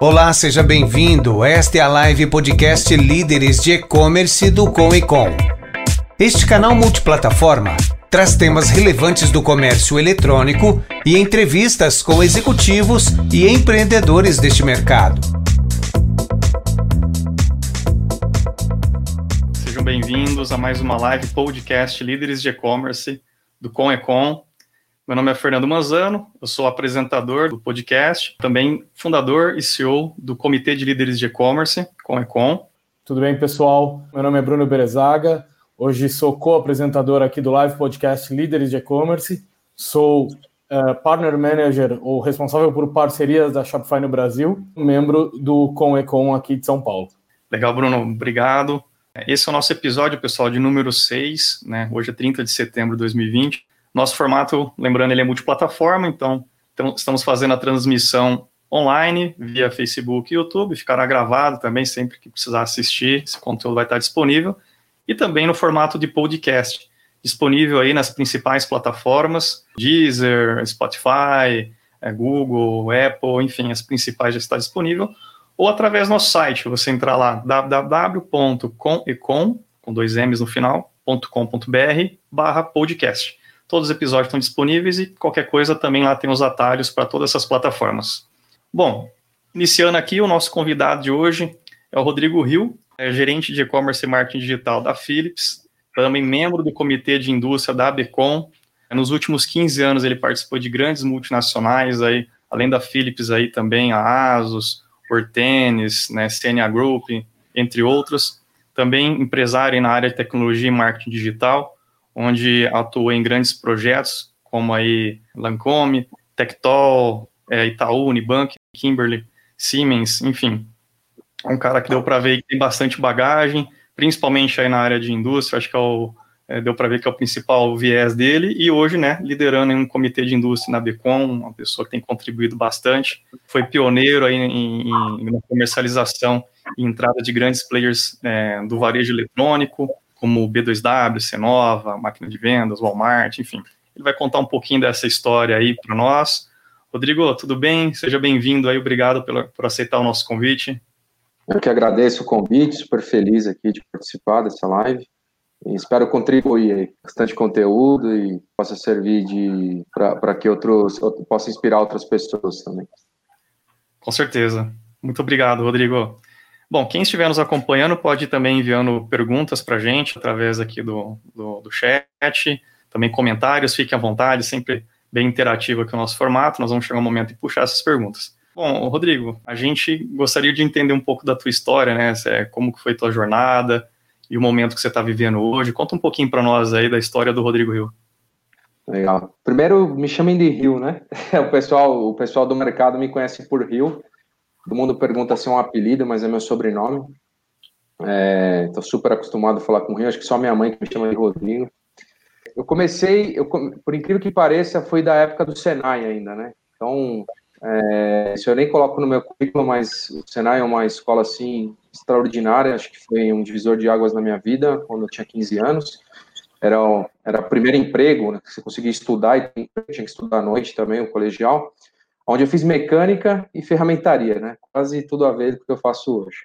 Olá, seja bem-vindo. Esta é a live podcast Líderes de E-Commerce do Com e Com. Este canal multiplataforma traz temas relevantes do comércio eletrônico e entrevistas com executivos e empreendedores deste mercado. Sejam bem-vindos a mais uma live podcast Líderes de E-Commerce do Com e Com. Meu nome é Fernando Manzano, eu sou apresentador do podcast, também fundador e CEO do Comitê de Líderes de E-Commerce, Comecom. Tudo bem, pessoal? Meu nome é Bruno Berezaga, hoje sou co-apresentador aqui do live podcast Líderes de E-Commerce, sou uh, Partner Manager ou responsável por parcerias da Shopify no Brasil, membro do Comecom aqui de São Paulo. Legal, Bruno, obrigado. Esse é o nosso episódio, pessoal, de número 6, né? Hoje é 30 de setembro de 2020. Nosso formato, lembrando, ele é multiplataforma, então, então estamos fazendo a transmissão online via Facebook e YouTube, ficará gravado também sempre que precisar assistir, esse conteúdo vai estar disponível, e também no formato de podcast, disponível aí nas principais plataformas, Deezer, Spotify, é, Google, Apple, enfim, as principais já está disponível, ou através do nosso site, você entrar lá, www.comecom, com dois M's no final, .com.br, barra podcast. Todos os episódios estão disponíveis e qualquer coisa também lá tem os atalhos para todas essas plataformas. Bom, iniciando aqui, o nosso convidado de hoje é o Rodrigo Rio, é gerente de e-commerce e marketing digital da Philips, também membro do comitê de indústria da ABCom. Nos últimos 15 anos ele participou de grandes multinacionais aí, além da Philips aí também a Asus, Ortenes, né, CNA Group, entre outros. Também empresário na área de tecnologia e marketing digital onde atuou em grandes projetos, como aí Lancome, Tectol, é, Itaú, Unibank, Kimberly, Siemens, enfim. Um cara que deu para ver que tem bastante bagagem, principalmente aí na área de indústria, acho que é o, é, deu para ver que é o principal viés dele, e hoje, né, liderando em um comitê de indústria na Becom, uma pessoa que tem contribuído bastante, foi pioneiro aí em, em, na comercialização e entrada de grandes players é, do varejo eletrônico, como B2W, Cenova, Máquina de Vendas, Walmart, enfim. Ele vai contar um pouquinho dessa história aí para nós. Rodrigo, tudo bem? Seja bem-vindo aí, obrigado pela, por aceitar o nosso convite. Eu que agradeço o convite, super feliz aqui de participar dessa live. E espero contribuir aí, bastante conteúdo e possa servir de para que outros possa inspirar outras pessoas também. Com certeza. Muito obrigado, Rodrigo. Bom, quem estiver nos acompanhando pode ir também enviando perguntas para a gente através aqui do, do, do, chat, também comentários, fiquem à vontade, sempre bem interativo aqui o nosso formato, nós vamos chegar um momento e puxar essas perguntas. Bom, Rodrigo, a gente gostaria de entender um pouco da tua história, né, como que foi tua jornada e o momento que você está vivendo hoje, conta um pouquinho para nós aí da história do Rodrigo Rio. Legal. Primeiro, me chamem de Rio, né? O pessoal, o pessoal do mercado me conhece por Rio. Todo mundo pergunta se é um apelido, mas é meu sobrenome. Estou é, super acostumado a falar com o Rio, acho que só minha mãe que me chama de Rodrigo. Eu comecei, eu, por incrível que pareça, foi da época do Senai ainda, né? Então, é, isso eu nem coloco no meu currículo, mas o Senai é uma escola, assim, extraordinária, acho que foi um divisor de águas na minha vida, quando eu tinha 15 anos. Era, era o primeiro emprego, né, você conseguia estudar e tinha que estudar à noite também, o colegial onde eu fiz mecânica e ferramentaria, né? Quase tudo a ver com o que eu faço hoje.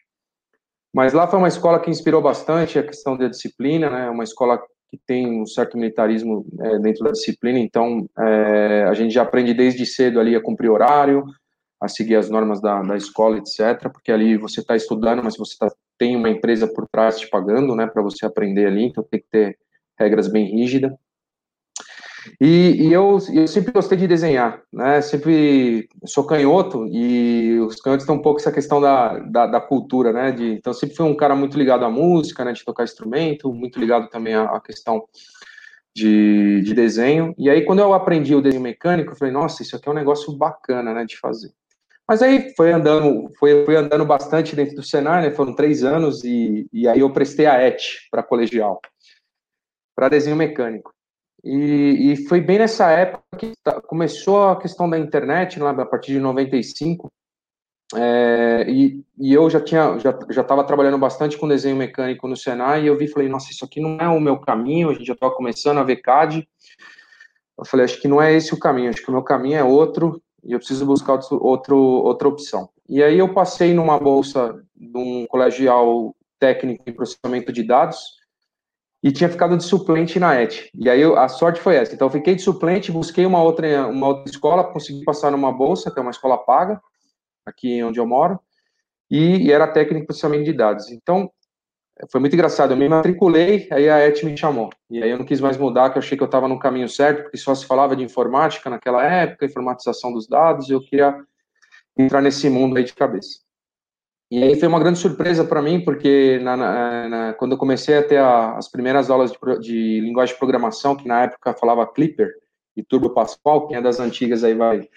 Mas lá foi uma escola que inspirou bastante a questão da disciplina, né? Uma escola que tem um certo militarismo é, dentro da disciplina, então é, a gente já aprende desde cedo ali a cumprir horário, a seguir as normas da, da escola, etc. Porque ali você está estudando, mas você tá, tem uma empresa por trás te pagando, né? Para você aprender ali, então tem que ter regras bem rígidas. E, e eu, eu, sempre gostei de desenhar, né? Sempre sou canhoto e os canhotos têm um pouco essa questão da, da, da, cultura, né? De, então sempre fui um cara muito ligado à música, né? De tocar instrumento, muito ligado também à, à questão de, de, desenho. E aí quando eu aprendi o desenho mecânico, eu falei, nossa, isso aqui é um negócio bacana, né? De fazer. Mas aí foi andando, foi, foi andando bastante dentro do Senai, né? Foram três anos e, e aí eu prestei a ET para colegial, para desenho mecânico. E, e, foi bem nessa época que tá, começou a questão da internet, lá, a partir de 95. É, e, e eu já tinha já estava trabalhando bastante com desenho mecânico no Senai e eu vi falei nossa isso aqui não é o meu caminho a gente já estava começando a ver CAD eu falei acho que não é esse o caminho acho que o meu caminho é outro e eu preciso buscar outro, outro outra opção e aí eu passei numa bolsa de um colegial técnico em processamento de dados, e tinha ficado de suplente na ET. E aí a sorte foi essa. Então eu fiquei de suplente, busquei uma outra, uma outra escola, consegui passar numa bolsa, que é uma escola paga, aqui onde eu moro, e, e era técnico em processamento de dados. Então foi muito engraçado. Eu me matriculei, aí a ET me chamou. E aí eu não quis mais mudar, que eu achei que eu estava no caminho certo, porque só se falava de informática naquela época, informatização dos dados, e eu queria entrar nesse mundo aí de cabeça. E aí foi uma grande surpresa para mim, porque na, na, na, quando eu comecei a ter a, as primeiras aulas de, de, linguagem de programação, que na época falava Clipper e Turbo Pascal, quem é das antigas aí vai,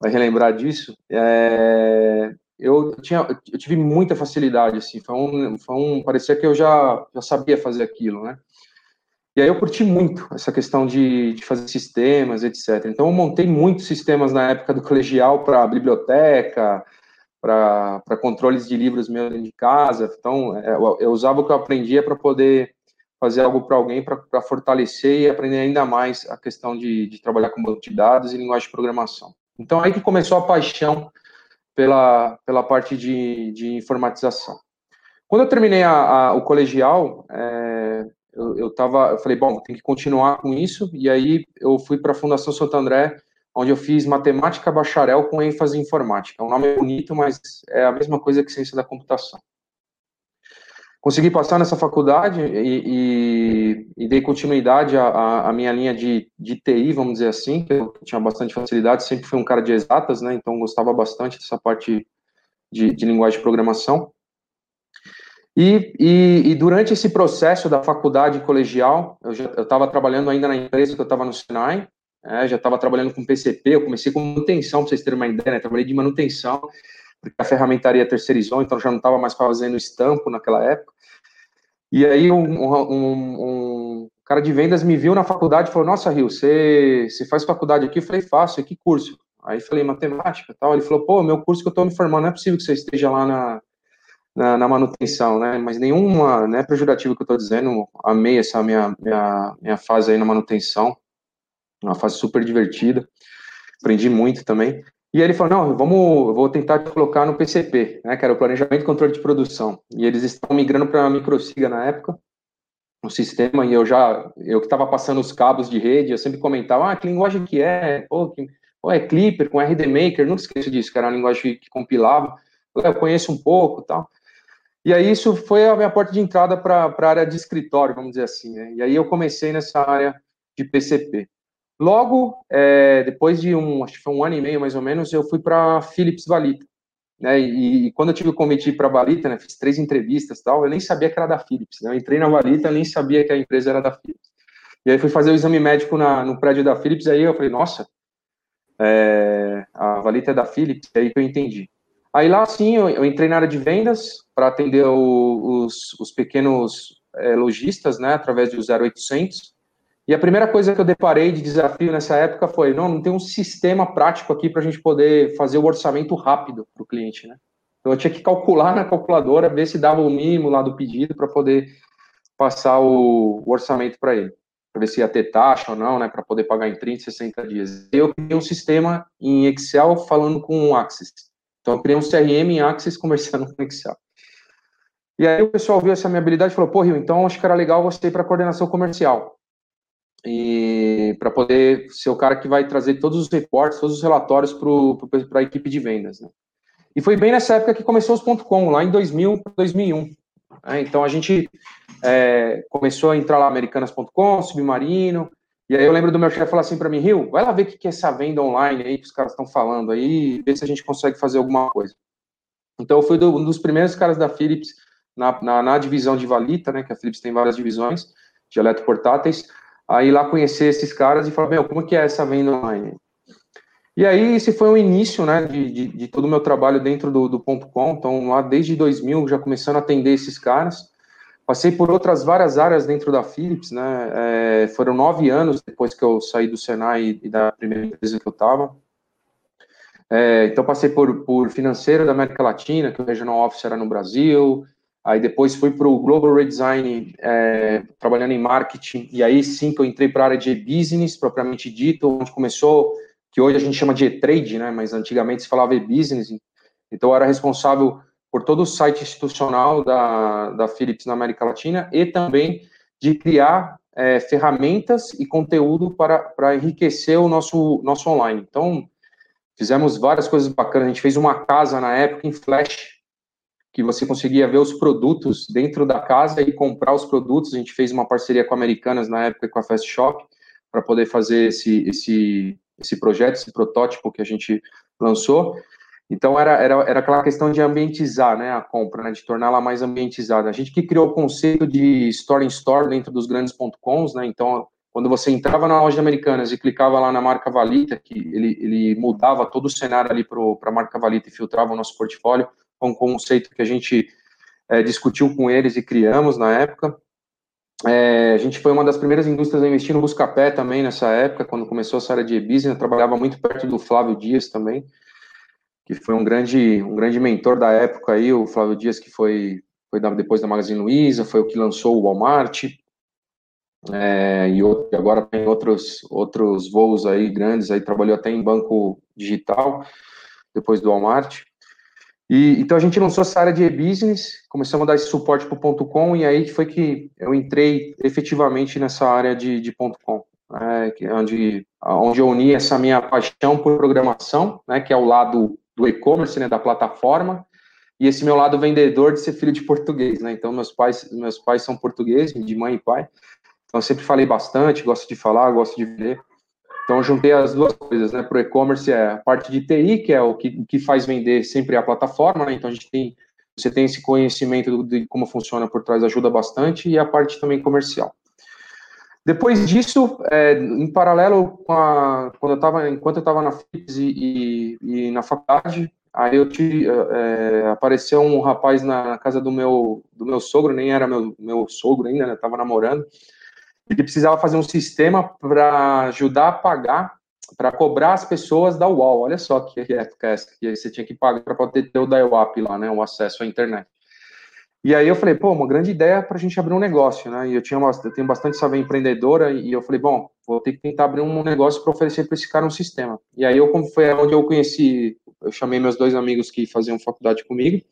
vai relembrar disso, é, eu, tinha, eu tive muita facilidade, assim, foi um, foi um, parecia que eu já, já sabia fazer aquilo, né? E aí eu curti muito essa questão de, de fazer sistemas, etc. Então eu montei muitos sistemas na época do colegial para biblioteca, para controles de livros meus de casa. Então, é, eu, eu usava o que eu aprendia para poder fazer algo para alguém, para fortalecer e aprender ainda mais a questão de, de trabalhar com banco de dados e linguagem de programação. Então, aí que começou a paixão pela, pela parte de, de informatização. Quando eu terminei a, a, o colegial, é, eu, eu, tava, eu falei, bom, tem que continuar com isso, e aí eu fui para a Fundação Santo André onde eu fiz matemática bacharel com ênfase em informática. O nome é bonito, mas é a mesma coisa que ciência da computação. Consegui passar nessa faculdade e, e, e dei continuidade à, à, minha linha de, de TI, vamos dizer assim, que eu tinha bastante facilidade, sempre fui um cara de exatas, né, então gostava bastante dessa parte de, de linguagem de programação. E, e, e, durante esse processo da faculdade colegial, eu estava trabalhando ainda na empresa que eu estava no Sinai, é, já estava trabalhando com PCP, eu comecei com manutenção, para vocês terem uma ideia, né? Trabalhei de manutenção, porque a ferramentaria terceirizou, então já não estava mais fazendo estampo naquela época. E aí um, um, um, cara de vendas me viu na faculdade e falou, nossa, Rio, você, você faz faculdade aqui? Eu falei, faço, que curso? Aí falei, matemática tal. Ele falou, pô, meu curso que eu estou me formando, não é possível que você esteja lá na, na, na manutenção, né? Mas nenhuma, não é pejorativo que eu estou dizendo, amei essa minha, minha, minha fase aí na manutenção uma fase super divertida, aprendi muito também. E ele falou, não, vamos, vou tentar te colocar no PCP, né, que era o Planejamento e Controle de Produção. E eles estavam migrando para a Microsiga na época, o sistema, e eu já, eu que estava passando os cabos de rede, eu sempre comentava, ah, que linguagem que é? Pô, que, é Clipper com RD Maker, nunca esqueço disso, que era uma linguagem que compilava. Eu conheço um pouco tal. E aí isso foi a minha porta de entrada para a área de escritório, vamos dizer assim, né? E aí eu comecei nessa área de PCP. Logo, é, depois de um, acho que foi um ano e meio mais ou menos, eu fui para Philips Valita. Né, e, e, quando eu tive o convite para a Valita, né, fiz três entrevistas tal, eu nem sabia que era da Philips. Né, eu entrei na Valita, nem sabia que a empresa era da Philips. E aí fui fazer o exame médico na, no prédio da Philips, aí eu falei, nossa, é, a Valita é da Philips, aí que eu entendi. Aí lá, sim, eu, eu entrei na área de vendas para atender o, os, os, pequenos é, lojistas, né, através do 0800, e a primeira coisa que eu deparei de desafio nessa época foi: não, não tem um sistema prático aqui para a gente poder fazer o orçamento rápido para o cliente, né? Então eu tinha que calcular na calculadora, ver se dava o mínimo lá do pedido para poder passar o, o orçamento para ele, para ver se ia ter taxa ou não, né? Para poder pagar em 30, 60 dias. Eu criei um sistema em Excel falando com o Access. Então eu criei um CRM em Access conversando com Excel. E aí o pessoal viu essa minha habilidade e falou: pô, Rio, então acho que era legal você ir para coordenação comercial e para poder ser o cara que vai trazer todos os reportes, todos os relatórios para a equipe de vendas. Né? E foi bem nessa época que começou os .com, lá em 2000 2001. Né? Então a gente é, começou a entrar lá americanas.com, Submarino, e aí eu lembro do meu chefe falar assim para mim, Rio, vai lá ver o que é essa venda online aí que os caras estão falando aí, ver se a gente consegue fazer alguma coisa. Então eu fui do, um dos primeiros caras da Philips na, na, na divisão de Valita, né, que a Philips tem várias divisões de eletroportáteis, aí lá conhecer esses caras e falar, meu, como que é essa venda online? E aí esse foi o início, né, de, de, de todo o meu trabalho dentro do, do ponto .com, então lá desde 2000 já começando a atender esses caras, passei por outras várias áreas dentro da Philips, né, é, foram nove anos depois que eu saí do Senai e da primeira empresa que eu estava, é, então passei por, por financeiro da América Latina, que o Regional Office era no Brasil, Aí depois fui para o Global Redesign, é, trabalhando em marketing, e aí sim que eu entrei para a área de business, propriamente dito, onde começou, que hoje a gente chama de e-trade, né, mas antigamente se falava e-business, Então, eu era responsável por todo o site institucional da, da Philips na América Latina e também de criar é, ferramentas e conteúdo para, para enriquecer o nosso, nosso online. Então, fizemos várias coisas bacanas. A gente fez uma casa na época em Flash, que você conseguia ver os produtos dentro da casa e comprar os produtos. A gente fez uma parceria com Americanas na época e com a Fast Shop para poder fazer esse, esse, esse projeto, esse protótipo que a gente lançou. Então era, era, era aquela questão de ambientizar né, a compra, né, de torná-la mais ambientizada. A gente que criou o conceito de store in store dentro dos grandes .coms, né, então quando você entrava na loja Americanas e clicava lá na marca Valita, que ele, ele mudava todo o cenário ali para a marca Valita e filtrava o nosso portfólio, um conceito que a gente é, discutiu com eles e criamos na época. É, a gente foi uma das primeiras indústrias a investir no Buscapé também nessa época, quando começou essa área de e-business, trabalhava muito perto do Flávio Dias também, que foi um grande, um grande mentor da época aí, o Flávio Dias, que foi, foi depois da Magazine Luiza, foi o que lançou o Walmart, é, e, outro, e, agora tem outros, outros voos aí grandes, aí trabalhou até em banco digital, depois do Walmart. E, então a gente lançou essa área de e-business, começamos a dar esse suporte para o .com e aí foi que eu entrei efetivamente nessa área de, de .com, né, é onde, onde eu uni essa minha paixão por programação, né, que é o lado do e-commerce, né, da plataforma, e esse meu lado vendedor de ser filho de português, né, então meus pais, meus pais são portugueses, de mãe e pai, então eu sempre falei bastante, gosto de falar, gosto de ver, então, juntei as duas coisas, né? Para o e-commerce é a parte de TI, que é o que, que faz vender sempre a plataforma, né? Então, a gente tem, você tem esse conhecimento de como funciona por trás, ajuda bastante, e a parte também comercial. Depois disso, é, em paralelo com a, quando eu estava, enquanto eu estava na FIPS e, e, e, na faculdade, aí eu te, é, apareceu um rapaz na, casa do meu, do meu sogro, nem era meu, meu sogro ainda, né? Estava namorando, ele precisava fazer um sistema para ajudar a pagar, para cobrar as pessoas da UOL. Olha só que época essa, que você tinha que pagar para poder ter o dial-up lá, né, o acesso à internet. E aí eu falei, pô, uma grande ideia para a gente abrir um negócio, né? E eu tinha eu tenho bastante saber empreendedora e eu falei, bom, vou ter que tentar abrir um negócio para oferecer para esse cara um sistema. E aí eu foi onde eu conheci, eu chamei meus dois amigos que faziam faculdade comigo,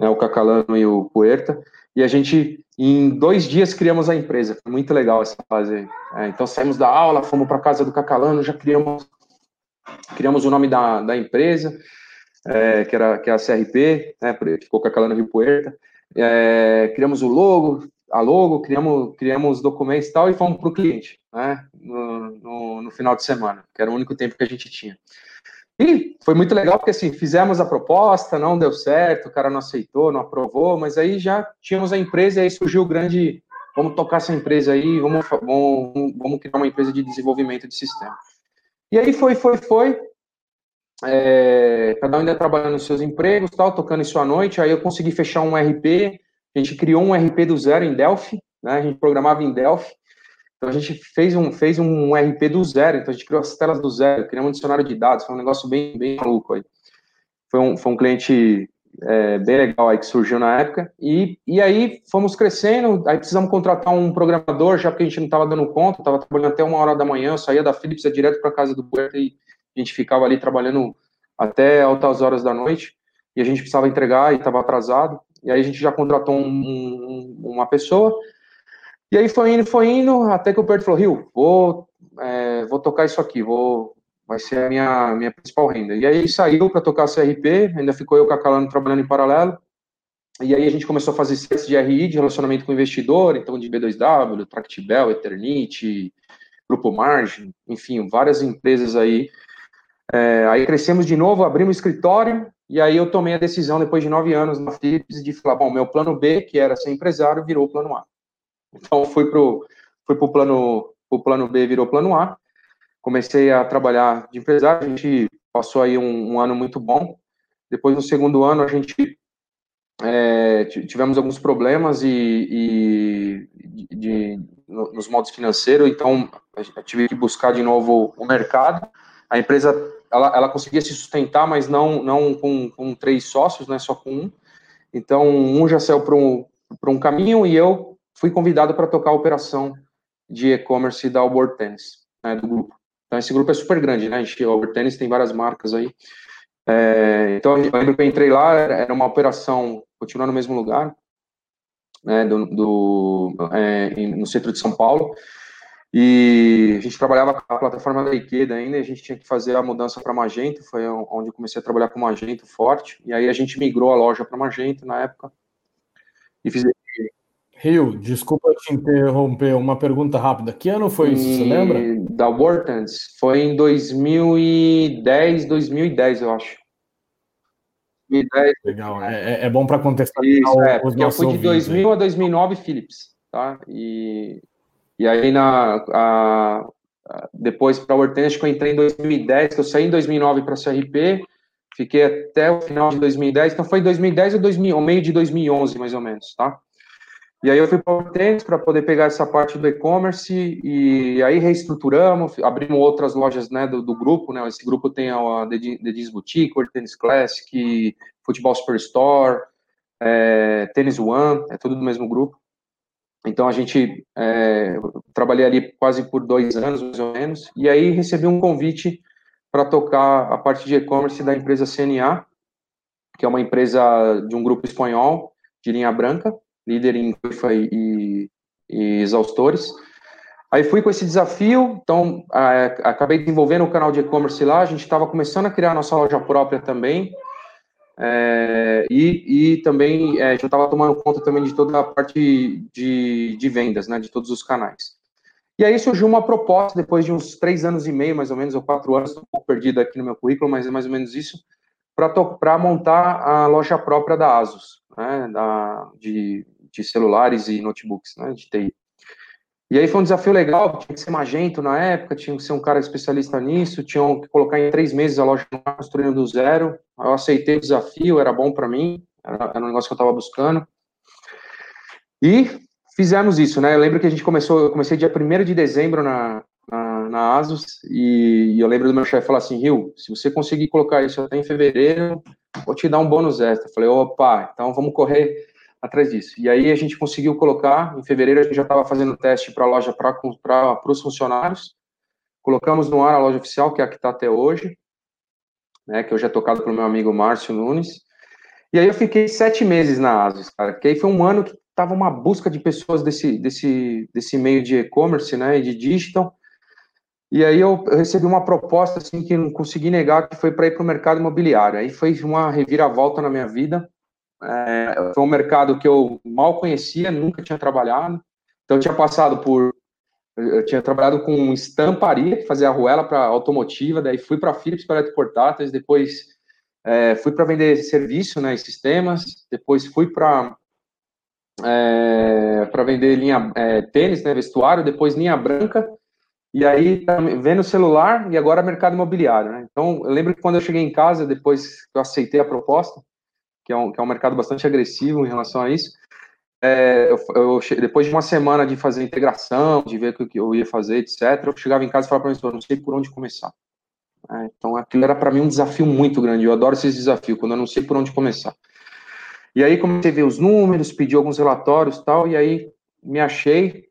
né, o Cacalano e o Puerta, e a gente, em dois dias, criamos a empresa. Foi muito legal essa fase. É, então, saímos da aula, fomos para casa do Cacalano, já criamos, criamos o nome da, da empresa, é, que, era, que é a CRP, né, ficou Cacalano Rio Puerta. É, criamos o logo, a logo, criamos, criamos documentos e tal, e fomos para o cliente, né, no, no, no final de semana, que era o único tempo que a gente tinha. E foi muito legal, porque assim, fizemos a proposta, não deu certo, o cara não aceitou, não aprovou, mas aí já tínhamos a empresa e aí surgiu o grande, vamos tocar essa empresa aí, vamos, vamos, vamos criar uma empresa de desenvolvimento de sistema. E aí foi, foi, foi, é, cada um ainda trabalhando nos seus empregos, tal, tocando isso à noite, aí eu consegui fechar um RP, a gente criou um RP do zero em Delphi, né, a gente programava em Delphi, então a gente fez um, fez um RP do zero, então a gente criou as telas do zero, criamos um dicionário de dados, foi um negócio bem, bem maluco aí. Foi um, foi um cliente é, bem legal aí que surgiu na época, e, e aí fomos crescendo, aí precisamos contratar um programador, já porque a gente não estava dando conta, estava trabalhando até uma hora da manhã, eu saía da Philips, ia direto para casa do Puerto e a gente ficava ali trabalhando até altas horas da noite, e a gente precisava entregar e estava atrasado, e aí a gente já contratou um, um, uma pessoa, e aí foi indo, foi indo, até que o Perto falou, Rio, vou, é, vou tocar isso aqui, vou, vai ser a minha, minha principal renda. E aí saiu para tocar CRP, ainda ficou eu com a Calano trabalhando em paralelo, e aí a gente começou a fazer sites de RI, de relacionamento com investidor, então de B2W, Tractibel, Eternity, Grupo Margem, enfim, várias empresas aí. É, aí crescemos de novo, abrimos escritório, e aí eu tomei a decisão, depois de nove anos na Philips, de falar, bom, meu plano B, que era ser empresário, virou o plano A. Então, fui para o fui pro plano, o plano B, virou plano A. Comecei a trabalhar de empresário, a gente passou aí um, um ano muito bom. Depois, no segundo ano, a gente é, tivemos alguns problemas e, e de, de, nos modos financeiros, então tive que buscar de novo o mercado. A empresa ela, ela conseguia se sustentar, mas não, não com, com três sócios, né, só com um. Então, um já saiu para um, um caminho e eu fui convidado para tocar a operação de e-commerce da Albor Tennis, né, do grupo. Então, esse grupo é super grande, né? A gente, Albor Tennis tem várias marcas aí. É, então, eu lembro que eu entrei lá, era uma operação, continuar no mesmo lugar, né, do, do é, no centro de São Paulo, e a gente trabalhava com a plataforma da Ikeda ainda, a gente tinha que fazer a mudança para Magento, foi onde eu comecei a trabalhar com Magento forte, e aí a gente migrou a loja para Magento na época. E fiz... Rio, desculpa te interromper, uma pergunta rápida. Que ano foi isso, você lembra? Da Wartons, foi em 2010, 2010, eu acho. 2010. Legal, é, é, é bom para contextualizar isso, é, porque eu fui de 2000 aí. a 2009 Philips, tá? E e aí, na, a, depois para a Hortense, que eu entrei em 2010, que eu saí em 2009 para a CRP, fiquei até o final de 2010, então foi 2010 ou, 2000, ou meio de 2011, mais ou menos, tá? E aí eu fui para a Hortense para poder pegar essa parte do e-commerce e aí reestruturamos, abrimos outras lojas né, do, do grupo, né? Esse grupo tem a Dedis Boutique, Hortense Classic, Futebol Superstore, é, Tênis One, é tudo do mesmo grupo. Então a gente é, trabalhei ali quase por dois anos, mais ou menos, e aí recebi um convite para tocar a parte de e-commerce da empresa CNA, que é uma empresa de um grupo espanhol de linha branca, líder em coifa e, e exaustores. Aí fui com esse desafio, então é, acabei desenvolvendo o canal de e-commerce lá, a gente estava começando a criar a nossa loja própria também, é, e, e, também é, já estava tomando conta também de toda a parte de, de vendas, né, de todos os canais. E aí surgiu uma proposta, depois de uns três anos e meio, mais ou menos, ou quatro anos, estou um pouco perdido aqui no meu currículo, mas é mais ou menos isso, para montar a loja própria da ASUS, né, da, de, de celulares e notebooks, né, de TI. E aí foi um desafio legal, tinha que ser magento na época, tinha que ser um cara especialista nisso, tinham que colocar em três meses a loja construindo do zero. Eu aceitei o desafio, era bom para mim, era, era, um negócio que eu estava buscando. E fizemos isso, né? Eu lembro que a gente começou, eu comecei dia 1 de dezembro na, na, Asus, e, e, eu lembro do meu chefe falar assim, Rio, se você conseguir colocar isso até em fevereiro, vou te dar um bônus extra. Eu falei, opa, então vamos correr atrás disso. E aí a gente conseguiu colocar, em fevereiro a gente já estava fazendo teste para a loja para os funcionários, colocamos no ar a loja oficial, que é a que está até hoje, né, que hoje é tocado pelo meu amigo Márcio Nunes, e aí eu fiquei sete meses na Asus, cara, porque aí foi um ano que estava uma busca de pessoas desse, desse, desse meio de e-commerce, né, e de digital, e aí eu, recebi uma proposta, assim, que não consegui negar, que foi para ir para o mercado imobiliário, aí foi uma reviravolta na minha vida, é, foi um mercado que eu mal conhecia, nunca tinha trabalhado. Então, eu tinha passado por. Eu tinha trabalhado com estamparia, fazer arruela para automotiva, daí fui para Philips para portáteis, depois é, fui para vender serviço, né, sistemas, depois fui para é, para vender linha é, tênis, né, vestuário, depois linha branca, e aí tá vendo celular e agora mercado imobiliário, né? Então, eu lembro que quando eu cheguei em casa, depois que eu aceitei a proposta, que é um, que é um mercado bastante agressivo em relação a isso. É, eu, eu, depois de uma semana de fazer integração, de ver o que eu ia fazer, etc., eu chegava em casa e falava para mim, não sei por onde começar. É, então, aquilo era para mim um desafio muito grande. Eu adoro esses desafios, quando eu não sei por onde começar. E aí comecei a ver os números, pedi alguns relatórios tal, e aí me achei.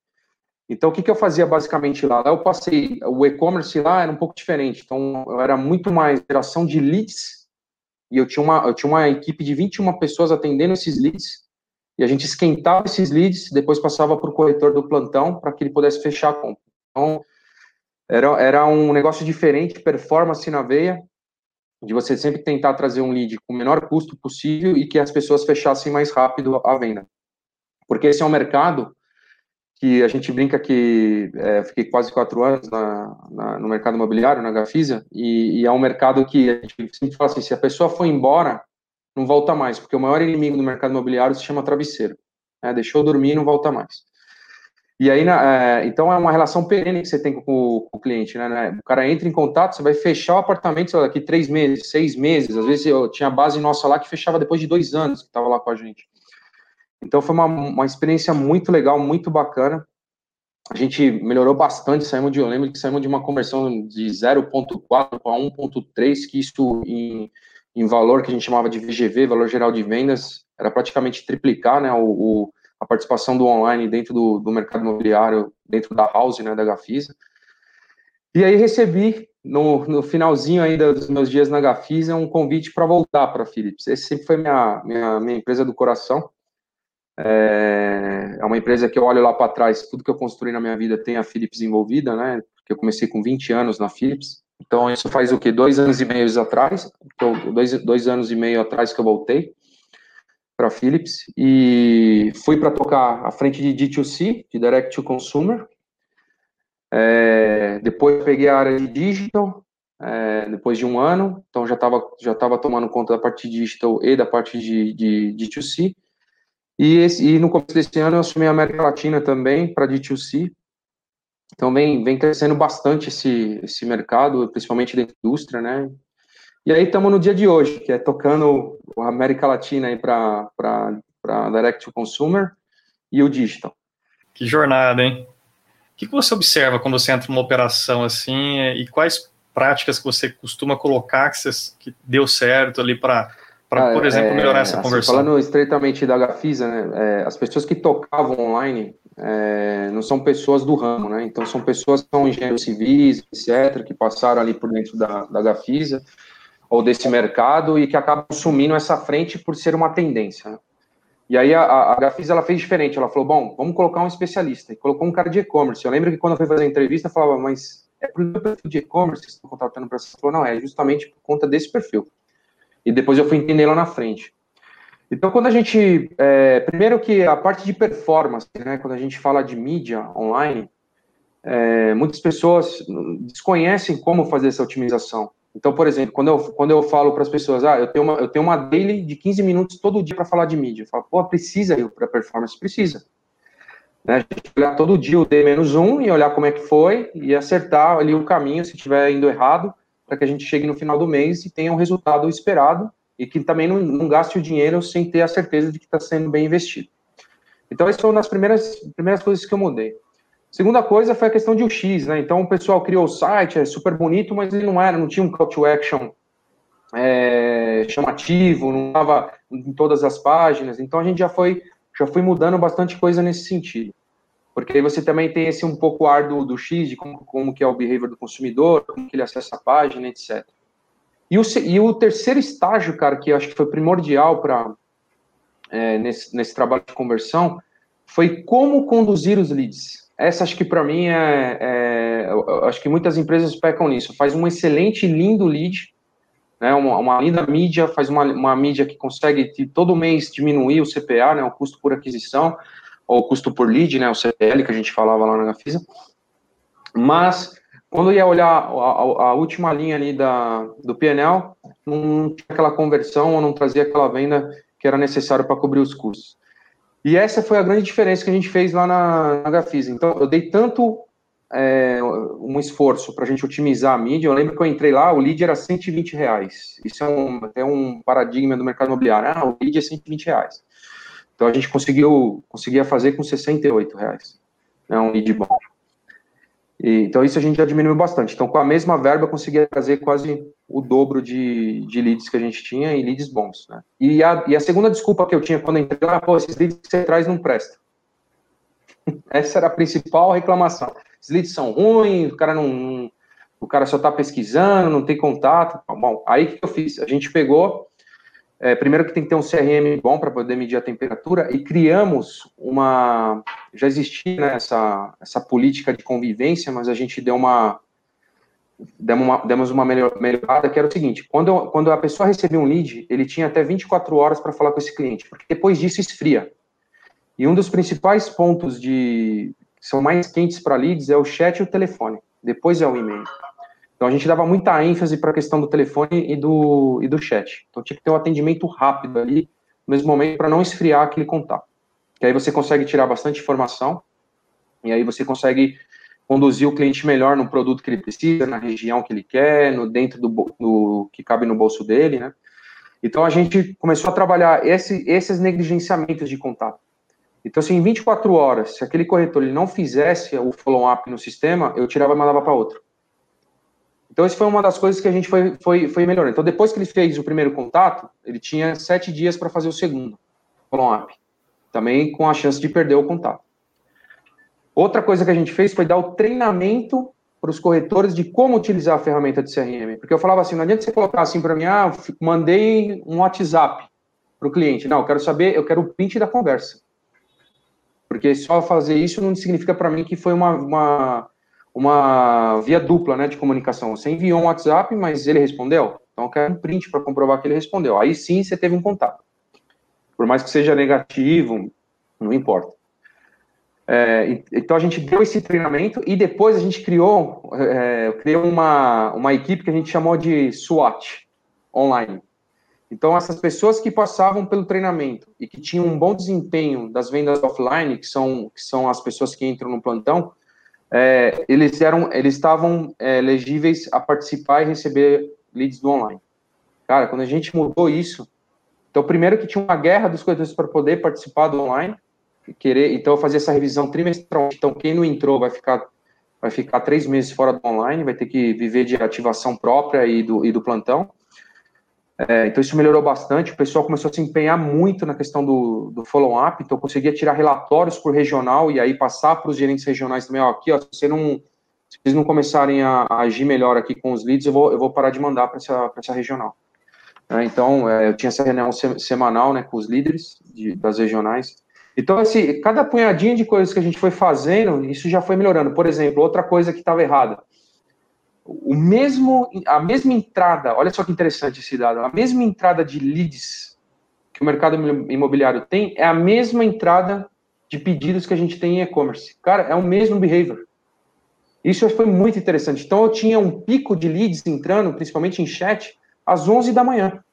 Então, o que, que eu fazia basicamente lá? Lá eu passei, o e-commerce lá era um pouco diferente. Então, era muito mais geração de leads e eu tinha uma, eu tinha uma equipe de 21 pessoas atendendo esses leads, e a gente esquentava esses leads, depois passava para o corretor do plantão para que ele pudesse fechar a compra. Então, era, era um negócio diferente, performance na veia, de você sempre tentar trazer um lead com o menor custo possível e que as pessoas fechassem mais rápido a venda. Porque esse é um mercado que a gente brinca que é, fiquei quase quatro anos na, na, no mercado imobiliário, na Gafisa, e, e, é um mercado que a gente sempre fala assim, se a pessoa for embora, não volta mais, porque o maior inimigo do mercado imobiliário se chama travesseiro. Né? Deixou dormir e não volta mais. E aí, é, então é uma relação perene que você tem com, com o cliente, né? O cara entra em contato, você vai fechar o apartamento daqui três meses, seis meses. Às vezes eu tinha base nossa lá que fechava depois de dois anos que estava lá com a gente. Então foi uma, uma experiência muito legal, muito bacana. A gente melhorou bastante, saímos de, eu lembro que saímos de uma conversão de 0.4 para 1.3, que isso em, em valor que a gente chamava de VGV, valor geral de vendas, era praticamente triplicar né, o, o a participação do online dentro do, do, mercado imobiliário, dentro da house, né, da Gafisa. E aí recebi no, no finalzinho ainda dos meus dias na Gafisa, um convite para voltar para a Philips. Esse sempre foi minha, minha, minha empresa do coração. É, é uma empresa que eu olho lá para trás, tudo que eu construí na minha vida tem a Philips envolvida, né? Porque eu comecei com 20 anos na Philips. Então, isso faz o quê? Dois anos e meio atrás, dois, dois anos e meio atrás que eu voltei para a Philips e fui para tocar à frente de D2C, de Direct to Consumer. É, depois peguei a área de Digital, é, depois de um ano, então já estava já tava tomando conta da parte Digital e da parte de, de, de D2C. E, esse, e no começo desse ano eu assumi a América Latina também para D2C. Então vem, vem crescendo bastante esse, esse mercado, principalmente da indústria, né? E aí estamos no dia de hoje, que é tocando a América Latina aí para Direct to Consumer e o Digital. Que jornada, hein? O que, você observa quando você entra numa operação assim e quais práticas que você costuma colocar que, deu certo ali para, ah, por exemplo, melhorar é, essa assim, conversão? Falando estreitamente da Gafisa, né, é, as pessoas que tocavam online é, não são pessoas do ramo, né? Então são pessoas que são engenheiros civis, etc., que passaram ali por dentro da, da Gafisa ou desse mercado e que acabam assumindo essa frente por ser uma tendência. Né? E aí a, a Gafis ela fez diferente, ela falou, bom, vamos colocar um especialista, e colocou um cara de e-commerce. Eu lembro que quando eu fui fazer a entrevista, eu falava, mas é por perfil de e-commerce que estão contratando para essa? Falou, não, é justamente por conta desse perfil. E depois eu fui entender lá na frente. Então, quando a gente. É, primeiro que a parte de performance, né, quando a gente fala de mídia online, é, muitas pessoas desconhecem como fazer essa otimização. Então, por exemplo, quando eu, quando eu falo para as pessoas, ah, eu tenho, uma, eu tenho uma daily de 15 minutos todo dia para falar de mídia. Eu falo, pô, precisa ir para performance? Precisa. Né? A gente olhar todo dia o D-1 e olhar como é que foi e acertar ali o caminho se estiver indo errado, para que a gente chegue no final do mês e tenha um resultado esperado e que também não, não gaste o dinheiro sem ter a certeza de que está sendo bem investido. Então, essa foi uma das primeiras, primeiras coisas que eu mudei. Segunda coisa foi a questão de UX, né? Então o pessoal criou o site, é super bonito, mas ele não era, não tinha um call to action é, chamativo, não estava em todas as páginas. Então a gente já foi, já foi mudando bastante coisa nesse sentido. Porque aí você também tem esse um pouco ar do, do X, de como, como que é o behavior do consumidor, como que ele acessa a página, etc. E o, e o terceiro estágio, cara, que acho que foi primordial para é, nesse, nesse trabalho de conversão, foi como conduzir os leads. Essa acho que para mim é, é acho que muitas empresas pecam nisso. Faz um excelente, lindo lead, né, uma, uma linda mídia, faz uma, uma mídia que consegue todo mês diminuir o CPA, né, o custo por aquisição, ou custo por lead, né, o CPL que a gente falava lá na Gafisa. Mas quando ia olhar a, a, a última linha ali da, do PNL, não tinha aquela conversão ou não trazia aquela venda que era necessário para cobrir os custos. E essa foi a grande diferença que a gente fez lá na, na Gafisa. Então, eu dei tanto é, um esforço para a gente otimizar a mídia. Eu lembro que eu entrei lá, o lead era 120 reais. Isso é um, é um paradigma do mercado imobiliário. Ah, o lead é 120 reais. Então, a gente conseguiu, conseguia fazer com 68 reais. É um lead bom. E, então, isso a gente já diminuiu bastante. Então, com a mesma verba, conseguia trazer quase o dobro de, de leads que a gente tinha e leads bons. Né? E, a, e a segunda desculpa que eu tinha quando entrei lá, pô, esses leads que você traz não prestam. Essa era a principal reclamação. Esses leads são ruins, o cara não, o cara só está pesquisando, não tem contato. Bom, aí que eu fiz? A gente pegou é, primeiro que tem que ter um CRM bom para poder medir a temperatura e criamos uma, já existia né, essa, essa política de convivência, mas a gente deu uma, demos uma, demos uma melhorada, que era o seguinte, quando, quando a pessoa recebia um lead, ele tinha até 24 horas para falar com esse cliente, porque depois disso esfria. E um dos principais pontos de, que são mais quentes para leads é o chat e o telefone, depois é o e-mail. Então a gente dava muita ênfase para a questão do telefone e do, e do chat. Então tinha que ter um atendimento rápido ali, no mesmo momento, para não esfriar aquele contato. Que aí você consegue tirar bastante informação, e aí você consegue conduzir o cliente melhor no produto que ele precisa, na região que ele quer, no dentro do, do que cabe no bolso dele, né? Então a gente começou a trabalhar esse, esses negligenciamentos de contato. Então, assim, em 24 horas, se aquele corretor ele não fizesse o follow-up no sistema, eu tirava e mandava para outro. Então, isso foi uma das coisas que a gente foi, foi, foi melhorando. Então, depois que ele fez o primeiro contato, ele tinha sete dias para fazer o segundo follow-up. Também com a chance de perder o contato. Outra coisa que a gente fez foi dar o treinamento para os corretores de como utilizar a ferramenta de CRM. Porque eu falava assim, não adianta você colocar assim para mim, ah, mandei um WhatsApp para o cliente. Não, eu quero saber, eu quero o print da conversa. Porque só fazer isso não significa para mim que foi uma, uma, uma via dupla né, de comunicação. Você enviou um WhatsApp, mas ele respondeu? Então eu quero um print para comprovar que ele respondeu. Aí sim você teve um contato. Por mais que seja negativo, não importa. É, então a gente deu esse treinamento e depois a gente criou, é, criou uma, uma equipe que a gente chamou de SWAT online. Então, essas pessoas que passavam pelo treinamento e que tinham um bom desempenho das vendas offline, que são, que são as pessoas que entram no plantão, é, eles eram, eles estavam é, elegíveis a participar e receber leads do online. Cara, quando a gente mudou isso, então primeiro que tinha uma guerra dos corretores para poder participar do online, querer, então eu fazia essa revisão trimestral. Então quem não entrou vai ficar vai ficar três meses fora do online, vai ter que viver de ativação própria e do, e do plantão. É, então isso melhorou bastante, o pessoal começou a se empenhar muito na questão do, do follow-up, então eu conseguia tirar relatórios por regional e aí passar para os gerentes regionais também, ó, aqui, ó, se você não, se vocês não começarem a, a, agir melhor aqui com os leads, eu vou, eu vou parar de mandar para essa, essa regional. É, então, é, eu tinha essa reunião semanal, né, com os líderes de, das regionais. Então, assim, cada punhadinho de coisas que a gente foi fazendo, isso já foi melhorando. Por exemplo, outra coisa que estava errada, o mesmo, a mesma entrada, olha só que interessante esse dado, a mesma entrada de leads que o mercado imobiliário tem é a mesma entrada de pedidos que a gente tem em e-commerce. Cara, é o mesmo behavior. Isso foi muito interessante. Então, eu tinha um pico de leads entrando, principalmente em chat, às 11 da manhã,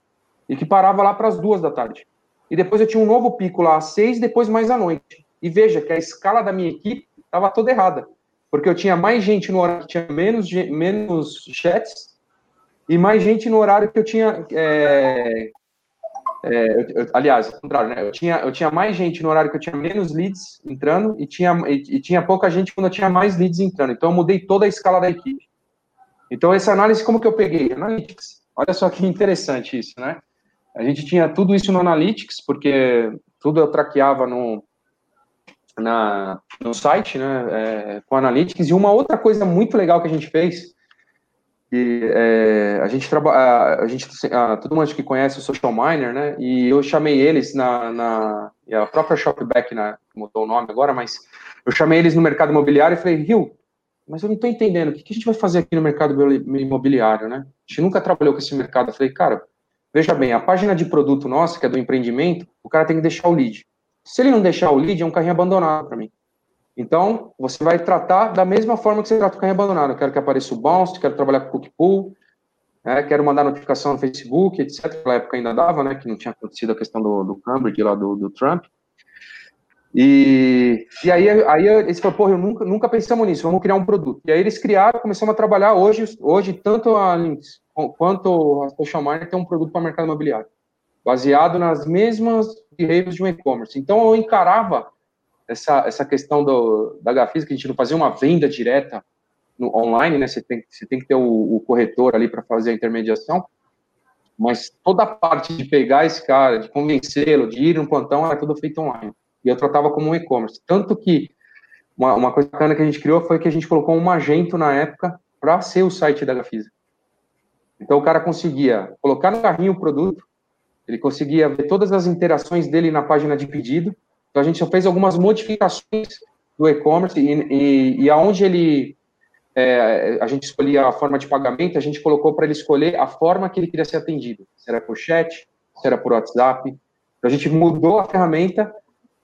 e que parava lá para as 2 da tarde. E depois eu tinha um novo pico lá às 6, depois mais à noite. E veja que a escala da minha equipe estava toda errada porque eu tinha mais gente no horário que tinha menos, menos chats e mais gente no horário que eu tinha. É, é, eu, aliás, ao contrário, né? Eu tinha, eu tinha mais gente no horário que eu tinha menos leads entrando e tinha, e, e tinha pouca gente quando eu tinha mais leads entrando. Então, eu mudei toda a escala da equipe. Então, essa análise, como que eu peguei? Analytics. Olha só que interessante isso, né? A gente tinha tudo isso no Analytics, porque tudo eu traqueava no, na, no site, né, é, com Analytics. E uma outra coisa muito legal que a gente fez, e, é, a gente trabalha, a gente, a, todo mundo que conhece o Social Miner, né, e eu chamei eles na, na e a própria Shopback, né, mudou o nome agora, mas eu chamei eles no mercado imobiliário e falei, Rio, mas eu não estou entendendo, o que, que a gente vai fazer aqui no mercado imobiliário, né? A gente nunca trabalhou com esse mercado. Eu falei, cara, veja bem, a página de produto nossa, que é do empreendimento, o cara tem que deixar o lead. Se ele não deixar o lead, é um carrinho abandonado para mim. Então, você vai tratar da mesma forma que você trata o carrinho abandonado. Eu quero que apareça o bounce, quero trabalhar com cookie pool, né, quero mandar notificação no Facebook, etc. Naquela época ainda dava, né, que não tinha acontecido a questão do, do Cambridge lá do, do Trump. E, e aí, aí eles falaram, porra, eu nunca, nunca pensamos nisso, vamos criar um produto. E aí eles criaram, começamos a trabalhar hoje, hoje tanto a Links quanto a Social Miner tem um produto para o mercado imobiliário baseado nas mesmas behaviors de um e-commerce. Então, eu encarava essa, essa questão do, da Gafisa, que a gente não fazia uma venda direta no online, né? Você tem, você tem que ter o, o corretor ali para fazer a intermediação, mas toda a parte de pegar esse cara, de convencê-lo, de ir no plantão, era tudo feito online. E eu tratava como um e-commerce. Tanto que uma, uma coisa bacana que a gente criou foi que a gente colocou um Magento na época para ser o site da Gafisa. Então o cara conseguia colocar no carrinho o produto, ele conseguia ver todas as interações dele na página de pedido. Então a gente só fez algumas modificações do e-commerce e, e, e aonde ele é, a gente escolhia a forma de pagamento, a gente colocou para ele escolher a forma que ele queria ser atendido. Se era por chat, se era por WhatsApp. Então a gente mudou a ferramenta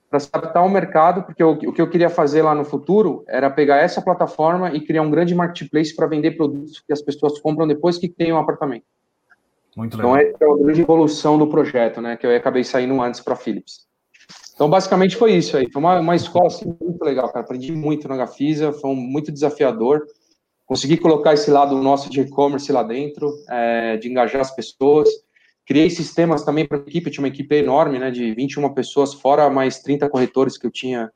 para se adaptar ao mercado, porque o, o, que eu queria fazer lá no futuro era pegar essa plataforma e criar um grande marketplace para vender produtos que as pessoas compram depois que tem um apartamento. Muito então, legal. Então, é a grande evolução do projeto, né? Que eu acabei saindo antes para a Philips. Então, basicamente foi isso aí. Foi uma, uma escola assim, muito legal, cara. Aprendi muito na Gafisa, foi um, muito desafiador. Consegui colocar esse lado nosso de e-commerce lá dentro, é, de engajar as pessoas. Criei sistemas também para a equipe, tinha uma equipe enorme, né, de 21 pessoas, fora mais 30 corretores que eu tinha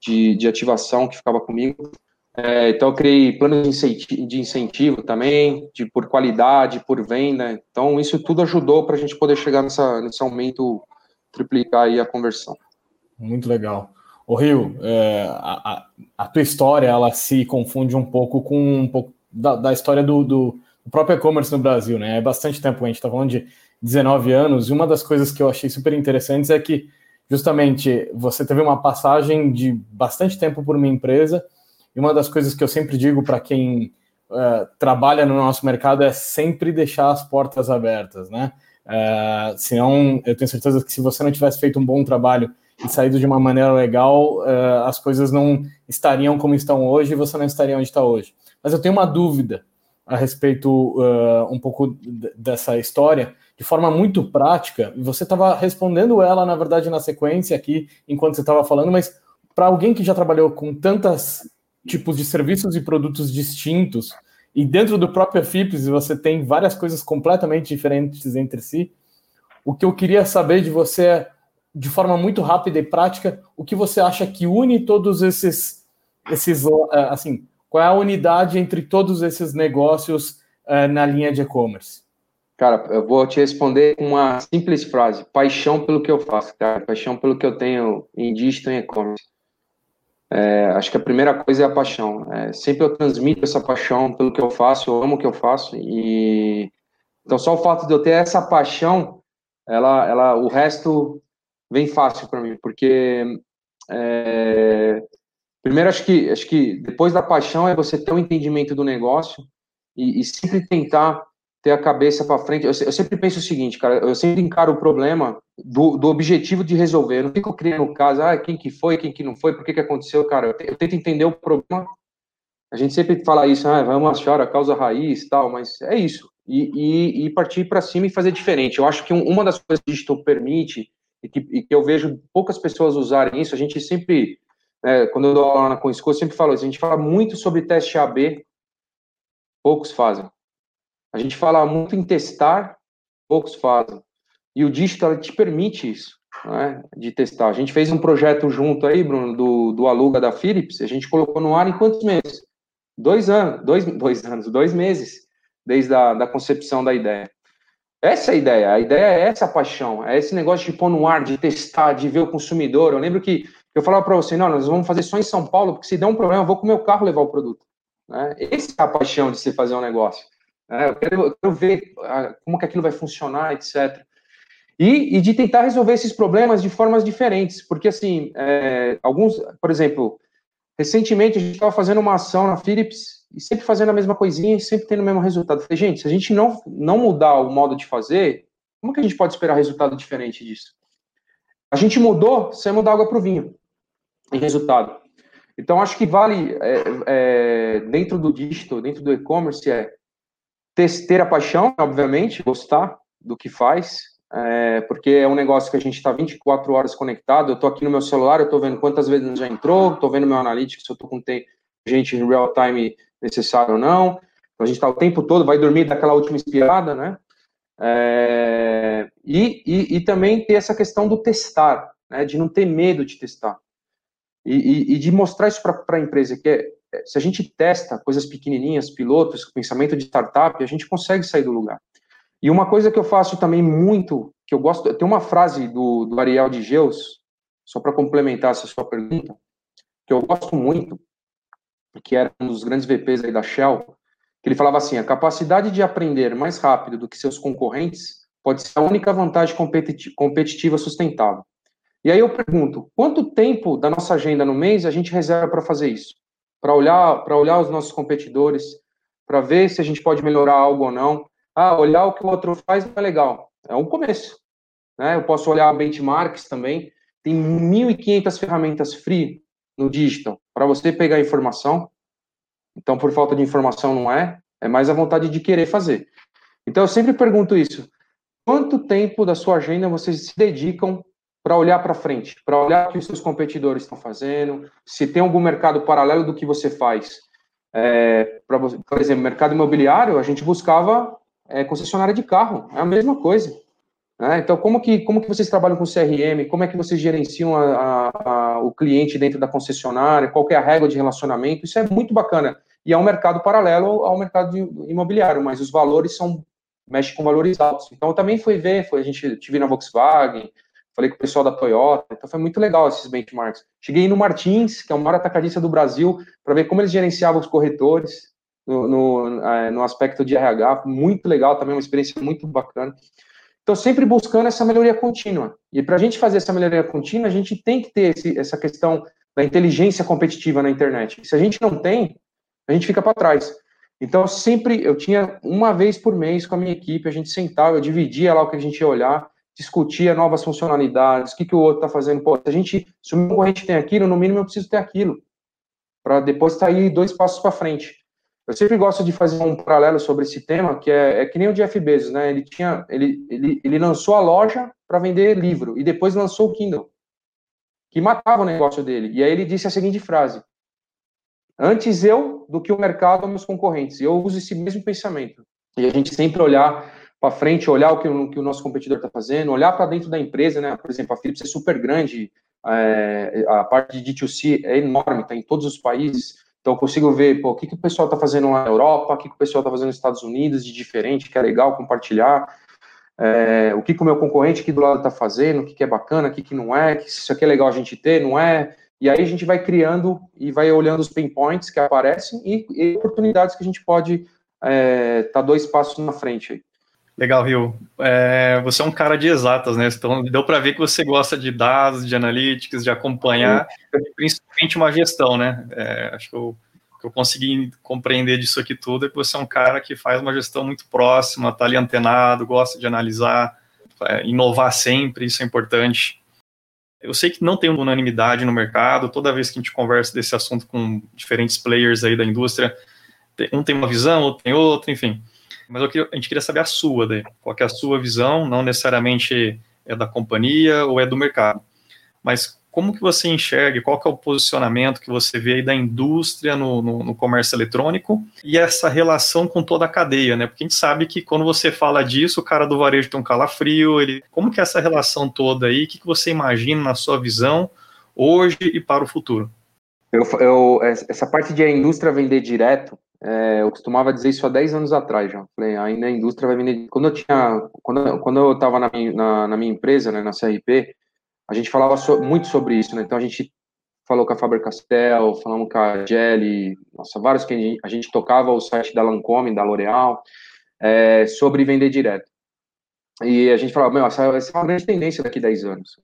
de, de ativação que ficava comigo. É, então, eu criei planos de incentivo, também, de, por qualidade, por venda. Então, isso tudo ajudou para a gente poder chegar nessa, nesse aumento, triplicar aí a conversão. Muito legal. O Rio, é, a, a, tua história ela se confunde um pouco com um pouco da, da história do, do, próprio e-commerce no Brasil, né? É bastante tempo, a gente está falando de 19 anos, e uma das coisas que eu achei super interessantes é que justamente você teve uma passagem de bastante tempo por uma empresa, e uma das coisas que eu sempre digo para quem uh, trabalha no nosso mercado é sempre deixar as portas abertas, né? Uh, senão, eu tenho certeza que se você não tivesse feito um bom trabalho e saído de uma maneira legal, uh, as coisas não estariam como estão hoje e você não estaria onde está hoje. Mas eu tenho uma dúvida a respeito uh, um pouco dessa história, de forma muito prática, e você estava respondendo ela, na verdade, na sequência aqui, enquanto você estava falando, mas para alguém que já trabalhou com tantos tipos de serviços e produtos distintos, e dentro do próprio FIPS você tem várias coisas completamente diferentes entre si, o que eu queria saber de você é de forma muito rápida e prática, o que você acha que une todos esses, esses eh, assim, qual é a unidade entre todos esses negócios uh, na linha de e-commerce? Cara, eu vou te responder com uma simples frase: paixão pelo que eu faço, cara, paixão pelo que eu tenho em digital e e-commerce. É, acho que a primeira coisa é a paixão. É, sempre eu transmito essa paixão pelo que eu faço, eu amo o que eu faço e então só o fato de eu ter essa paixão, ela, ela, o resto vem fácil para mim, porque é, primeiro acho que acho que depois da paixão é você ter um entendimento do negócio e, e sempre tentar ter a cabeça para frente. Eu, eu, sempre penso o seguinte, cara, eu sempre encaro o problema do, do objetivo de resolver. Eu não fico criando caso, ah, quem que foi, quem que não foi, por que que aconteceu, cara. Eu, eu tento entender o problema. A gente sempre fala isso, ah, vamos achar a causa raiz, tal, mas é isso. E, e, e partir para cima e fazer diferente. Eu acho que uma das coisas que o digital permite e que, e que eu vejo poucas pessoas usarem isso. A gente sempre, é, quando eu dou aula na Coinsco, eu sempre falo isso, a gente fala muito sobre teste AB, poucos fazem. A gente fala muito em testar, poucos fazem. E o digital te permite isso, né, de testar. A gente fez um projeto junto aí, Bruno, do, do Aluga da Philips, a gente colocou no ar em quantos meses? Dois anos, dois, dois anos, dois meses, desde a da concepção da ideia. Essa é a ideia. A ideia é essa paixão, é esse negócio de pôr no ar, de testar, de ver o consumidor. Eu lembro que eu falava para você, não, nós vamos fazer só em São Paulo, porque se der um problema, eu vou com o meu carro levar o produto. Né? Essa é a paixão de se fazer um negócio. Né? Eu, quero, eu, quero, ver ah, como que aquilo vai funcionar, etc. E, e, de tentar resolver esses problemas de formas diferentes, porque assim, é, alguns, por exemplo, recentemente a gente estava fazendo uma ação na Philips e sempre fazendo a mesma coisinha e sempre tendo o mesmo resultado. falei, gente, se a gente não, não mudar o modo de fazer, como que a gente pode esperar resultado diferente disso? A gente mudou, saímos da água para o vinho em resultado. Então, acho que vale, é, é, dentro do digital, dentro do e-commerce, é ter a paixão, obviamente, gostar do que faz, é, porque é um negócio que a gente está 24 horas conectado. Eu estou aqui no meu celular, eu estou vendo quantas vezes já entrou, estou vendo meu analytics, se eu estou com gente em real time necessário ou não. Então, a gente está o tempo todo, vai dormir daquela última espiada, né? É, e, e, e, também ter essa questão do testar, né, de não ter medo de testar. E, e de mostrar isso para a empresa, que é, se a gente testa coisas pequenininhas, pilotos, pensamento de startup, a gente consegue sair do lugar. E uma coisa que eu faço também muito, que eu gosto, tem uma frase do, do Ariel de Geus, só para complementar essa sua pergunta, que eu gosto muito, que era um dos grandes VPs aí da Shell, que ele falava assim: a capacidade de aprender mais rápido do que seus concorrentes pode ser a única vantagem competitiva sustentável. E aí eu pergunto: quanto tempo da nossa agenda no mês a gente reserva para fazer isso? Para olhar, para olhar os nossos competidores, para ver se a gente pode melhorar algo ou não. Ah, olhar o que o outro faz não é legal. É um começo. Né? Eu posso olhar benchmarks também. Tem 1.500 ferramentas free no digital para você pegar informação. Então, por falta de informação não é, é mais a vontade de querer fazer. Então, eu sempre pergunto isso: quanto tempo da sua agenda vocês se dedicam para olhar para frente, para olhar o que os seus competidores estão fazendo, se tem algum mercado paralelo do que você faz? É, pra, por exemplo, mercado imobiliário, a gente buscava é, concessionária de carro, é a mesma coisa. Né? Então, como que, como que vocês trabalham com CRM? Como é que vocês gerenciam a, a, a, o cliente dentro da concessionária? Qual é a regra de relacionamento? Isso é muito bacana. E é um mercado paralelo ao mercado imobiliário, mas os valores são mexe com valores altos. Então, também fui ver, foi, a gente tive na Volkswagen, falei com o pessoal da Toyota, então foi muito legal esses benchmarks. Cheguei no Martins, que é o maior atacadista do Brasil, para ver como eles gerenciavam os corretores no, no, no, aspecto de RH, muito legal também, uma experiência muito bacana. Então, sempre buscando essa melhoria contínua. E para a gente fazer essa melhoria contínua, a gente tem que ter esse, essa questão da inteligência competitiva na internet. Se a gente não tem, a gente fica para trás. Então, sempre eu tinha uma vez por mês com a minha equipe, a gente sentava, eu dividia lá o que a gente ia olhar, discutia novas funcionalidades, o que, que o outro está fazendo. Pô, se a gente, se o meu concorrente tem aquilo, no mínimo eu preciso ter aquilo, para depois sair dois passos para frente. Eu sempre gosto de fazer um paralelo sobre esse tema, que é, é que nem o Jeff Bezos, né? Ele tinha, ele, ele, ele lançou a loja para vender livro e depois lançou o Kindle, que matava o negócio dele. E aí ele disse a seguinte frase: Antes eu do que o mercado ou meus concorrentes. Eu uso esse mesmo pensamento. E a gente sempre olhar para frente, olhar o que, o que o nosso competidor está fazendo, olhar para dentro da empresa, né? Por exemplo, a Philips é super grande, é, a parte de D2C é enorme, está em todos os países. Então, eu consigo ver pô, o que, que o pessoal está fazendo lá na Europa, o que, que o pessoal está fazendo nos Estados Unidos de diferente, que é legal compartilhar. É, o que, que o meu concorrente aqui do lado está fazendo, o que, que é bacana, o que, que não é, que isso aqui é legal a gente ter, não é. E aí a gente vai criando e vai olhando os pain points que aparecem e, e oportunidades que a gente pode estar é, tá dois passos na frente. Legal, Rio. É, você é um cara de exatas, né? Então deu para ver que você gosta de dados, de analytics, de acompanhar, principalmente uma gestão, né? É, acho que eu, que eu consegui compreender disso aqui tudo é que você é um cara que faz uma gestão muito próxima, está ali antenado, gosta de analisar, é, inovar sempre, isso é importante. Eu sei que não tem unanimidade no mercado, toda vez que a gente conversa desse assunto com diferentes players aí da indústria, um tem uma visão, outro tem outra, enfim. Mas queria, a gente queria saber a sua, daí. qual é a sua visão, não necessariamente é da companhia ou é do mercado. Mas como que você enxerga, qual que é o posicionamento que você vê aí da indústria no, no, no, comércio eletrônico e essa relação com toda a cadeia, né? Porque a gente sabe que quando você fala disso, o cara do varejo tem um calafrio, ele... como que é essa relação toda aí, o que, que você imagina na sua visão hoje e para o futuro? Eu, eu, essa parte de a indústria vender direto, é, eu costumava dizer isso há 10 anos atrás já. Falei, ainda a indústria vai vender. Quando eu tinha, quando, quando eu estava na, na, na minha empresa, né, na CRP, a gente falava so, muito sobre isso, né? Então a gente falou com a Faber-Castell, falamos com a Jelly, nossa, vários que a gente, a gente tocava o site da Lancome, da L'Oréal, é, sobre vender direto. E a gente falava, meu, essa, essa é uma grande tendência daqui a 10 anos.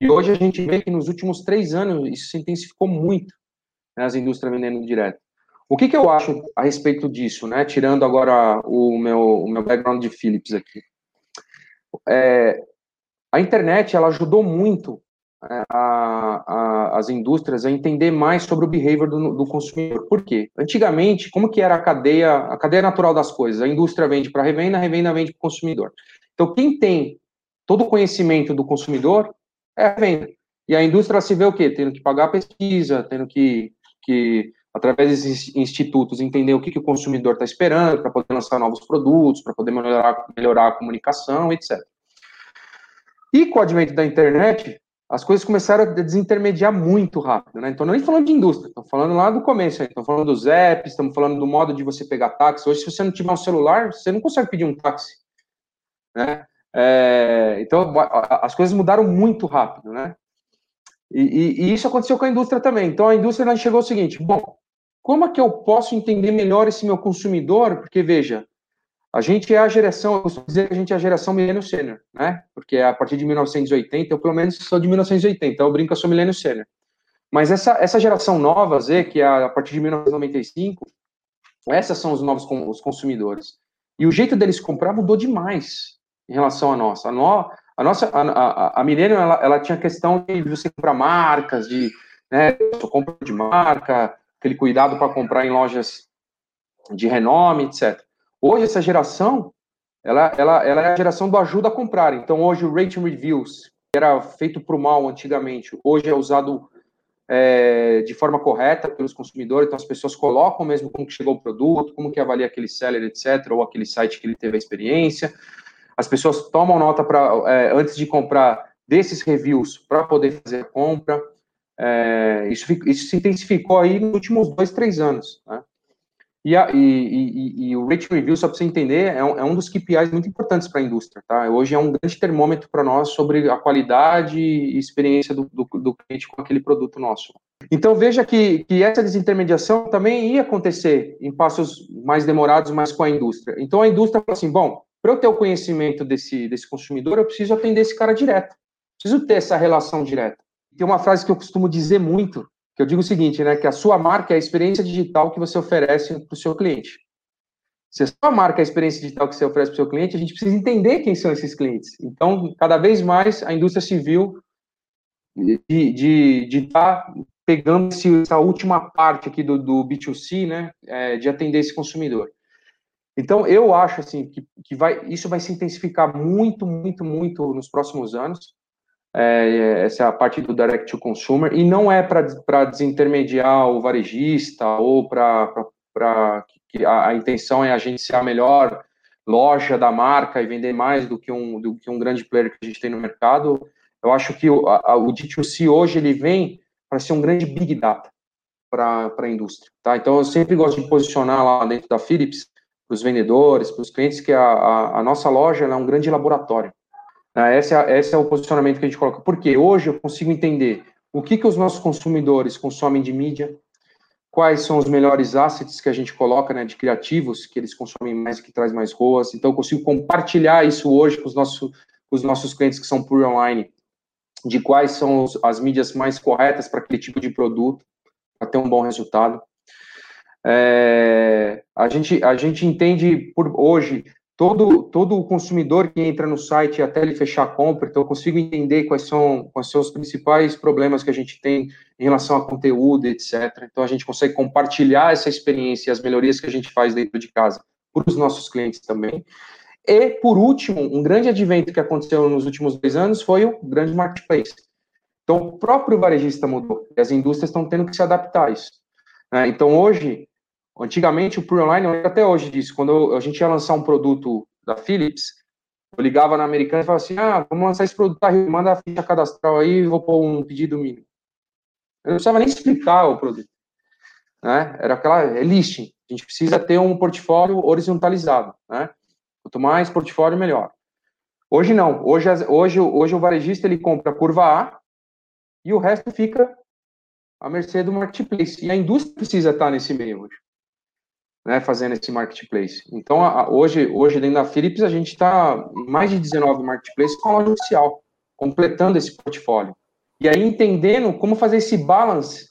E hoje a gente vê que nos últimos três anos isso se intensificou muito, né, as indústrias vendendo direto. O que, que eu acho a respeito disso, né? Tirando agora o meu, o meu background de Philips aqui. É, a internet ela ajudou muito é, a, a, as indústrias a entender mais sobre o behavior do, do, consumidor. Por quê? Antigamente, como que era a cadeia, a cadeia natural das coisas? A indústria vende para a revenda, a revenda vende para o consumidor. Então, quem tem todo o conhecimento do consumidor é a venda. E a indústria se vê o quê? Tendo que pagar pesquisa, tendo que, que através desses institutos, entender o que, que o consumidor está esperando para poder lançar novos produtos, para poder melhorar, melhorar a comunicação, etc. E com o advento da internet, as coisas começaram a desintermediar muito rápido, né? Então, não é nem falando de indústria, estamos falando lá do começo, estamos falando dos apps, estamos falando do modo de você pegar táxi. Hoje, se você não tiver um celular, você não consegue pedir um táxi, né? É, então, as coisas mudaram muito rápido, né? E, e, e, isso aconteceu com a indústria também. Então, a indústria chegou ao seguinte: bom, como é que eu posso entender melhor esse meu consumidor? Porque, veja, a gente é a geração, eu costumo dizer que a gente é a geração milênio sênior, né? Porque a partir de 1980, eu pelo menos sou de 1980, eu brinco, eu sou milênio sênior. Mas essa, essa geração nova, Z, que é a partir de 1995, essas são os novos os consumidores. E o jeito deles comprar mudou demais em relação à nossa. A, no, a nossa, a, a, a Millennium, ela, ela tinha questão de você comprar marcas, de, né, compra de marca, aquele cuidado para comprar em lojas de renome, etc. Hoje, essa geração, ela, ela, ela é a geração do ajuda a comprar. Então, hoje, o rating reviews, que era feito para o mal antigamente, hoje é usado é, de forma correta pelos consumidores. Então, as pessoas colocam mesmo como que chegou o produto, como que avalia aquele seller, etc., ou aquele site que ele teve a experiência. As pessoas tomam nota para é, antes de comprar desses reviews para poder fazer a compra. É, isso, isso se intensificou aí nos últimos dois, três anos. Né? E, a, e, e, e, o Rate Review, só para você entender, é um, é um dos KPIs muito importantes para a indústria. Tá? Hoje é um grande termômetro para nós sobre a qualidade e experiência do, do, do, cliente com aquele produto nosso. Então veja que, que essa desintermediação também ia acontecer em passos mais demorados, mas com a indústria. Então a indústria fala assim, bom, para eu ter o conhecimento desse, desse consumidor, eu preciso atender esse cara direto. Preciso ter essa relação direta. Tem uma frase que eu costumo dizer muito, que eu digo o seguinte, né, que a sua marca é a experiência digital que você oferece para o seu cliente. Se a sua marca é a experiência digital que você oferece para o seu cliente, a gente precisa entender quem são esses clientes. Então, cada vez mais a indústria civil de estar tá pegando essa última parte aqui do, do B2C, né, é, de atender esse consumidor. Então, eu acho assim que, que vai, isso vai se intensificar muito, muito, muito nos próximos anos é, essa é a parte do direct to consumer, e não é para desintermediar o varejista ou para que a, a, intenção é a gente ser a melhor loja da marca e vender mais do que um, do que um grande player que a gente tem no mercado. Eu acho que o, a, o D2C hoje ele vem para ser um grande big data para a indústria. Tá? Então eu sempre gosto de posicionar lá dentro da Philips para os vendedores, para os clientes, que a, a, a nossa loja é um grande laboratório. Né? Esse é, esse é o posicionamento que a gente coloca. Porque hoje eu consigo entender o que, que os nossos consumidores consomem de mídia, quais são os melhores assets que a gente coloca, né, de criativos, que eles consomem mais, que traz mais ROAS. Então, eu consigo compartilhar isso hoje com os nossos, com os nossos clientes que são por online, de quais são os, as mídias mais corretas para aquele tipo de produto, para ter um bom resultado. É, a, gente, a gente entende por hoje todo, todo o consumidor que entra no site até ele fechar a compra, então eu consigo entender quais são, quais são os principais problemas que a gente tem em relação a conteúdo, etc. Então a gente consegue compartilhar essa experiência e as melhorias que a gente faz dentro de casa para os nossos clientes também. E, por último, um grande advento que aconteceu nos últimos dois anos foi o grande marketplace. Então, o próprio varejista mudou e as indústrias estão tendo que se adaptar a isso. Né? Então, hoje, Antigamente, o Pre Online, até hoje disso, quando a gente ia lançar um produto da Philips, eu ligava na americana e falava assim: ah, vamos lançar esse produto, tá, manda a ficha cadastral aí vou pôr um pedido mínimo. Eu não precisava nem explicar o produto. Né? Era aquela é listing. A gente precisa ter um portfólio horizontalizado. Né? Quanto mais portfólio, melhor. Hoje não. Hoje, hoje, hoje o varejista ele compra curva A e o resto fica à mercê do marketplace. E a indústria precisa estar nesse meio hoje né, fazendo esse marketplace. Então, a, hoje, hoje, dentro da Philips, a gente está mais de 19 marketplaces com a loja oficial, completando esse portfólio. E aí, entendendo como fazer esse balance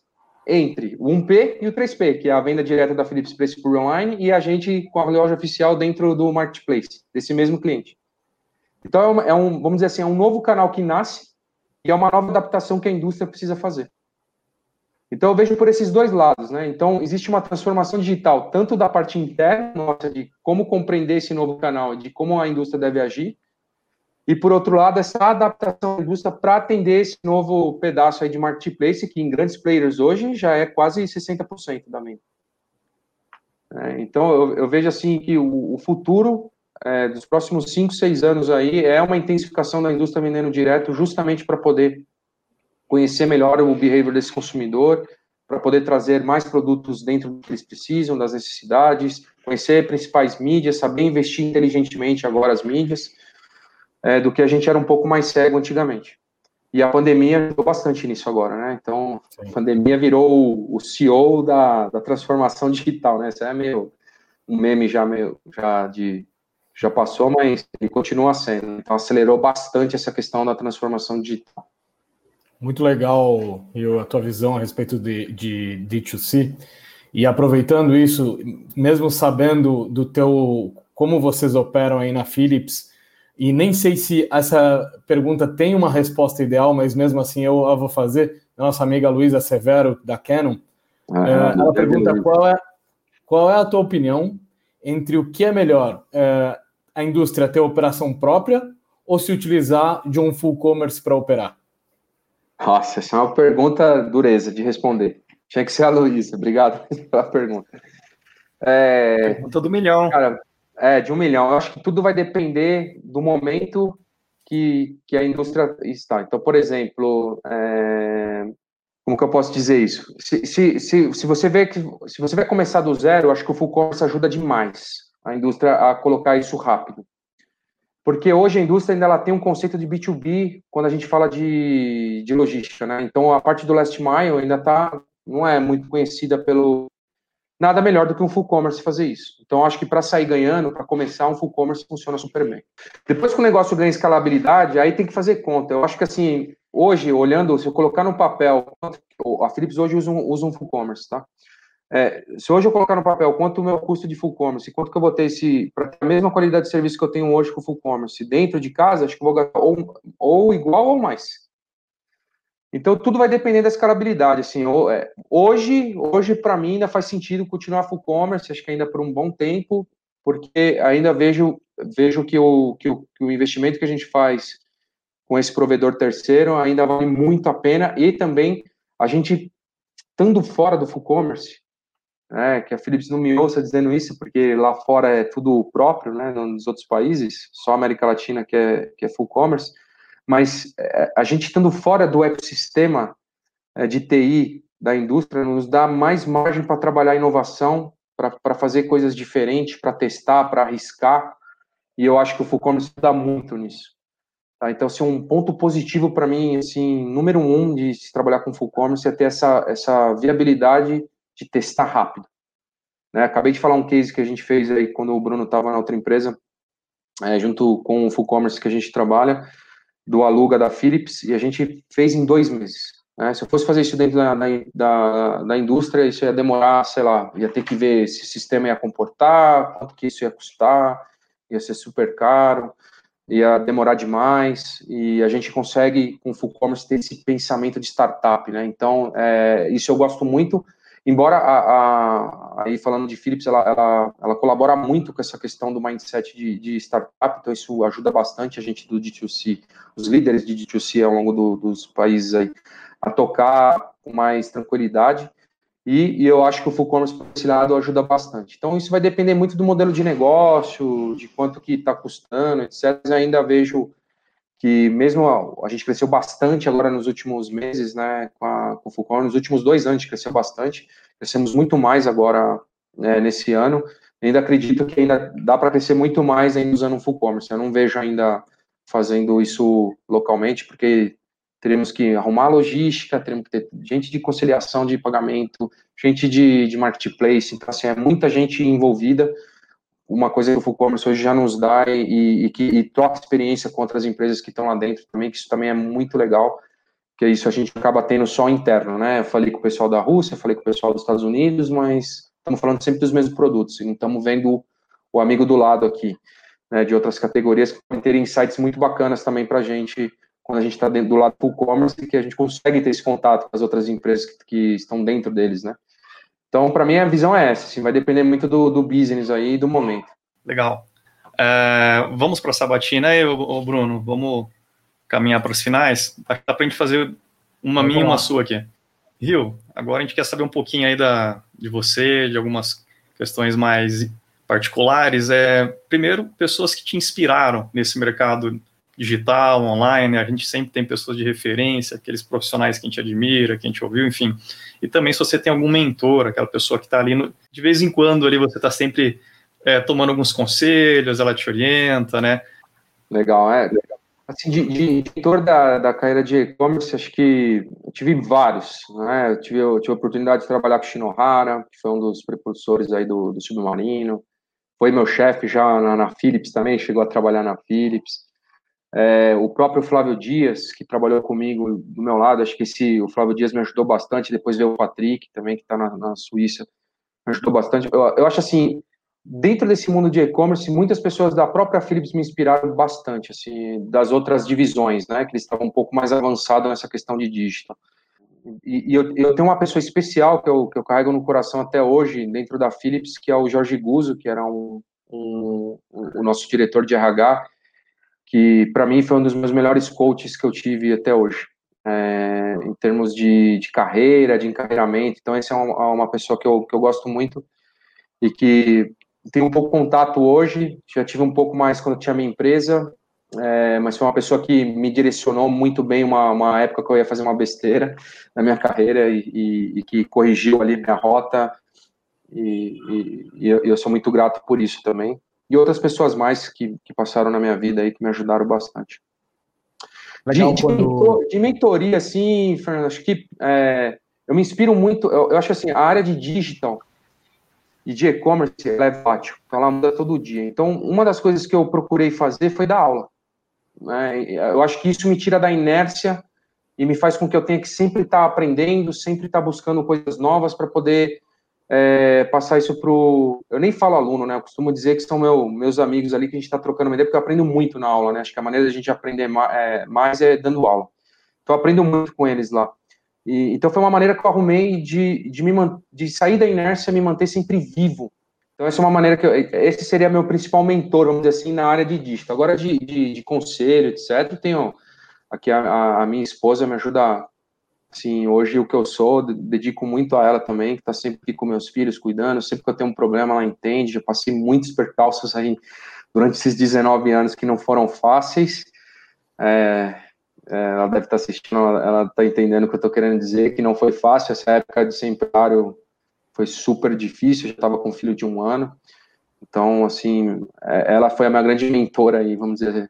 entre o 1P e o 3P, que é a venda direta da Philips Preço por online, e a gente com a loja oficial dentro do marketplace, desse mesmo cliente. Então, é, uma, é um, vamos dizer assim, é um novo canal que nasce e é uma nova adaptação que a indústria precisa fazer. Então eu vejo por esses dois lados, né? Então existe uma transformação digital, tanto da parte interna nossa, de como compreender esse novo canal, de como a indústria deve agir, e por outro lado, essa adaptação da indústria para atender esse novo pedaço aí de marketplace, que em grandes players hoje já é quase 60% da venda. É, então eu, eu, vejo assim que o, o futuro é, dos próximos 5, 6 anos aí é uma intensificação da indústria vendendo direto, justamente para poder conhecer melhor o behavior desse consumidor, para poder trazer mais produtos dentro do que eles precisam, das necessidades, conhecer principais mídias, saber investir inteligentemente agora as mídias, é, do que a gente era um pouco mais cego antigamente. E a pandemia ajudou bastante nisso agora, né? Então, Sim. a pandemia virou o, o CEO da, da transformação digital, né? Isso é meio um meme já meio já de já passou, mas ele continua sendo. Então, acelerou bastante essa questão da transformação digital. Muito legal eu, a tua visão a respeito de, de D2C. E aproveitando isso, mesmo sabendo do teu como vocês operam aí na Philips, e nem sei se essa pergunta tem uma resposta ideal, mas mesmo assim eu a vou fazer. Nossa amiga Luísa Severo, da Canon, ah, é, ela pergunta qual é, qual é a tua opinião entre o que é melhor, é, a indústria ter operação própria ou se utilizar de um full commerce para operar? Nossa, essa é uma pergunta dureza de responder. Tinha que ser a Luísa. Obrigado pela pergunta. É, pergunta do milhão. Cara, é, de um milhão. Eu acho que tudo vai depender do momento que, que a indústria está. Então, por exemplo, é, como que eu posso dizer isso? Se, se, se, se, você vê que se você vai começar do zero, eu acho que o full commerce ajuda demais a indústria a colocar isso rápido. Porque hoje a indústria ainda ela tem um conceito de B2B quando a gente fala de, de logística, né? Então a parte do last mile ainda tá não é muito conhecida pelo nada melhor do que um full commerce fazer isso. Então acho que para sair ganhando, para começar um full commerce funciona super bem. Depois que o negócio ganha escalabilidade, aí tem que fazer conta. Eu acho que assim, hoje olhando, se eu colocar no papel, a Philips hoje usa um, usa um full commerce, tá? É, se hoje eu colocar no papel quanto o meu custo de full commerce, quanto que eu vou ter esse, para ter a mesma qualidade de serviço que eu tenho hoje com full commerce dentro de casa, acho que vou gastar ou, ou igual ou mais. Então tudo vai depender da escalabilidade. Assim, é, hoje, hoje para mim ainda faz sentido continuar full commerce, acho que ainda por um bom tempo, porque ainda vejo vejo que o, que o, que o investimento que a gente faz com esse provedor terceiro ainda vale muito a pena e também a gente estando fora do full commerce né, que a Philips não me ouça dizendo isso, porque lá fora é tudo próprio, né, nos outros países, só a América Latina que é, que é full commerce, mas é, a gente estando fora do ecossistema é, de TI da indústria nos dá mais margem para trabalhar inovação, para fazer coisas diferentes, para testar, para arriscar, e eu acho que o full commerce dá muito nisso. Tá? Então, assim, um ponto positivo para mim, assim, número um de se trabalhar com full commerce é ter essa, essa viabilidade de testar rápido. Né? Acabei de falar um case que a gente fez aí quando o Bruno estava na outra empresa, é, junto com o Full Commerce que a gente trabalha, do Aluga da Philips, e a gente fez em dois meses. Né? Se eu fosse fazer isso dentro da, da, da, indústria, isso ia demorar, sei lá, ia ter que ver se o sistema ia comportar, quanto que isso ia custar, ia ser super caro, ia demorar demais, e a gente consegue, com o Full Commerce, ter esse pensamento de startup, né? Então, é, isso eu gosto muito, embora a, a, aí falando de Philips, ela, ela, ela, colabora muito com essa questão do mindset de, de, startup, então isso ajuda bastante a gente do D2C, os líderes de D2C ao longo do, dos países aí, a tocar com mais tranquilidade, e, e eu acho que o full commerce por esse lado ajuda bastante. Então isso vai depender muito do modelo de negócio, de quanto que está custando, etc. Eu ainda vejo que mesmo a, gente cresceu bastante agora nos últimos meses, né, com, a, com o Fulcon, nos últimos dois anos cresceu bastante, crescemos muito mais agora né, nesse ano, ainda acredito que ainda dá para crescer muito mais ainda usando o full commerce, eu não vejo ainda fazendo isso localmente, porque teremos que arrumar logística, teremos que ter gente de conciliação de pagamento, gente de, de marketplace, então assim, é muita gente envolvida, uma coisa que o Full Commerce hoje já nos dá e, e que e troca experiência com outras empresas que estão lá dentro também, que isso também é muito legal, que isso a gente acaba tendo só interno, né? Eu falei com o pessoal da Rússia, falei com o pessoal dos Estados Unidos, mas estamos falando sempre dos mesmos produtos, e estamos vendo o amigo do lado aqui, né, de outras categorias que podem ter insights muito bacanas também para a gente quando a gente está do lado do full commerce, que a gente consegue ter esse contato com as outras empresas que, que estão dentro deles, né? Então, para mim, a visão é essa, assim, vai depender muito do, do business aí e do momento. Legal. É, vamos para a sabatina aí, Bruno, vamos caminhar para os finais. Dá para a gente fazer uma minha e uma sua aqui. Rio, agora a gente quer saber um pouquinho aí da, de você, de algumas questões mais particulares. É, primeiro, pessoas que te inspiraram nesse mercado digital, online, a gente sempre tem pessoas de referência, aqueles profissionais que a gente admira, que a gente ouviu, enfim. E também se você tem algum mentor, aquela pessoa que está ali, no, de vez em quando ali você está sempre é, tomando alguns conselhos, ela te orienta, né? Legal, é. Assim, de, de da, da carreira de e-commerce, acho que tive vários, né? Eu tive, eu tive a oportunidade de trabalhar com o Shinohara, que foi um dos precursores aí do, do submarino, foi meu chefe já na, na Philips também, chegou a trabalhar na Philips. É, o próprio Flávio Dias, que trabalhou comigo do meu lado, acho que esse, o Flávio Dias me ajudou bastante. Depois veio o Patrick, também, que está na, na, Suíça, me ajudou bastante. Eu, eu acho assim, dentro desse mundo de e-commerce, muitas pessoas da própria Philips me inspiraram bastante, assim, das outras divisões, né, que eles estavam um pouco mais avançados nessa questão de digital. E, e eu, eu, tenho uma pessoa especial que eu, que eu carrego no coração até hoje, dentro da Philips, que é o Jorge Guzzo, que era um, um, um o nosso diretor de RH, que para mim foi um dos meus melhores coaches que eu tive até hoje, é, em termos de, de, carreira, de encarreiramento. Então, essa é uma, uma, pessoa que eu, que eu gosto muito e que tenho um pouco contato hoje. Já tive um pouco mais quando tinha minha empresa, é, mas foi uma pessoa que me direcionou muito bem. Uma, uma época que eu ia fazer uma besteira na minha carreira e, e, e que corrigiu ali minha rota. E, e eu, eu, sou muito grato por isso também e outras pessoas mais que, que passaram na minha vida aí que me ajudaram bastante. Legal, de, quando... de, mentor, de mentoria, assim, Fernando, acho que é, eu me inspiro muito, eu, eu acho assim, a área de digital e de e-commerce ela é volátil, então ela muda todo dia. Então, uma das coisas que eu procurei fazer foi dar aula. Né? Eu acho que isso me tira da inércia e me faz com que eu tenha que sempre estar aprendendo, sempre estar buscando coisas novas para poder é, passar isso para o. Eu nem falo aluno, né? Eu costumo dizer que são meu, meus amigos ali que a gente está trocando uma ideia, porque eu aprendo muito na aula, né? Acho que a maneira da gente aprender mais é, mais é dando aula. Então, eu aprendo muito com eles lá. E, então, foi uma maneira que eu arrumei de, de, me, de sair da inércia e me manter sempre vivo então, essa é uma maneira que eu, esse seria meu principal mentor, vamos dizer assim, na área de dígito. Agora, de, de, de conselho, etc., tenho aqui a, a, minha esposa me ajuda, assim, hoje o que eu sou, dedico muito a ela também, que está sempre aqui com meus filhos, cuidando, sempre que eu tenho um problema, ela entende, já passei muitos percalços aí durante esses 19 anos que não foram fáceis, é, é, ela deve estar tá assistindo, ela está entendendo o que eu estou querendo dizer, que não foi fácil. Essa época de ser empresário foi super difícil, eu já estava com um filho de um ano. Então, assim, é, ela foi a minha grande mentora aí, vamos dizer,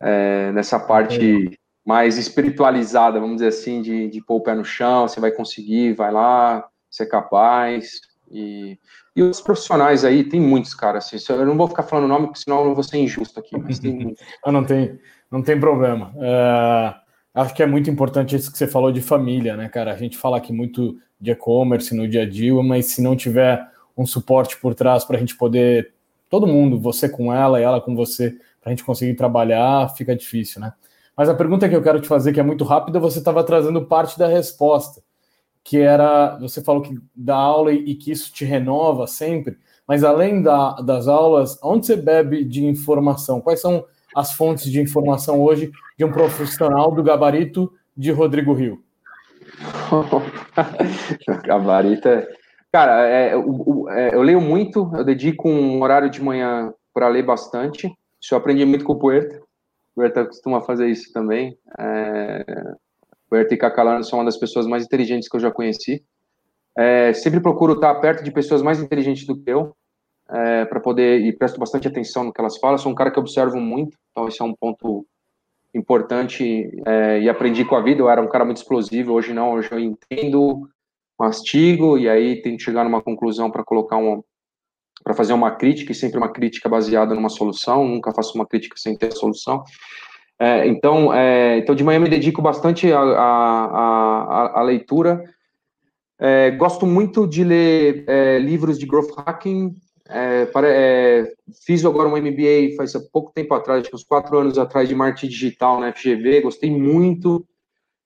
é, nessa parte mais espiritualizada, vamos dizer assim, de, de pôr o pé no chão, você vai conseguir, vai lá, ser capaz. E, e os profissionais aí, tem muitos, cara, assim, eu não vou ficar falando nome, porque senão eu vou ser injusto aqui, mas tem ah, não tem, não tem problema. É, acho que é muito importante isso que você falou de família, né, cara? A gente fala aqui muito de e-commerce no dia a dia, mas se não tiver um suporte por trás para a gente poder, todo mundo, você com ela e ela com você, para a gente conseguir trabalhar, fica difícil, né? Mas a pergunta que eu quero te fazer, que é muito rápida, você estava trazendo parte da resposta, que era, você falou que dá aula e que isso te renova sempre, mas além da, das aulas, onde você bebe de informação? Quais são as fontes de informação hoje de um profissional do gabarito de Rodrigo Rio? Gabarita. Cara, é, o, é, eu leio muito, eu dedico um horário de manhã para ler bastante. Isso eu aprendi muito com o Puerta. O Puerta costuma fazer isso também. É, Puerta e Cacalano são uma das pessoas mais inteligentes que eu já conheci. É, sempre procuro estar perto de pessoas mais inteligentes do que eu, é, para poder, e presto bastante atenção no que elas falam. sou um cara que observo muito, então esse é um ponto importante é, e aprendi com a vida. Eu era um cara muito explosivo, hoje não, hoje eu entendo, mastigo e aí tenho que chegar numa conclusão para colocar um para fazer uma crítica e sempre uma crítica baseada numa solução. Nunca faço uma crítica sem ter a solução. É, então, é, então de manhã me dedico bastante à leitura. É, gosto muito de ler é, livros de growth hacking, é, para, é, fiz agora um MBA faz pouco tempo atrás, acho que uns quatro anos atrás, de marketing digital na FGV. Gostei muito,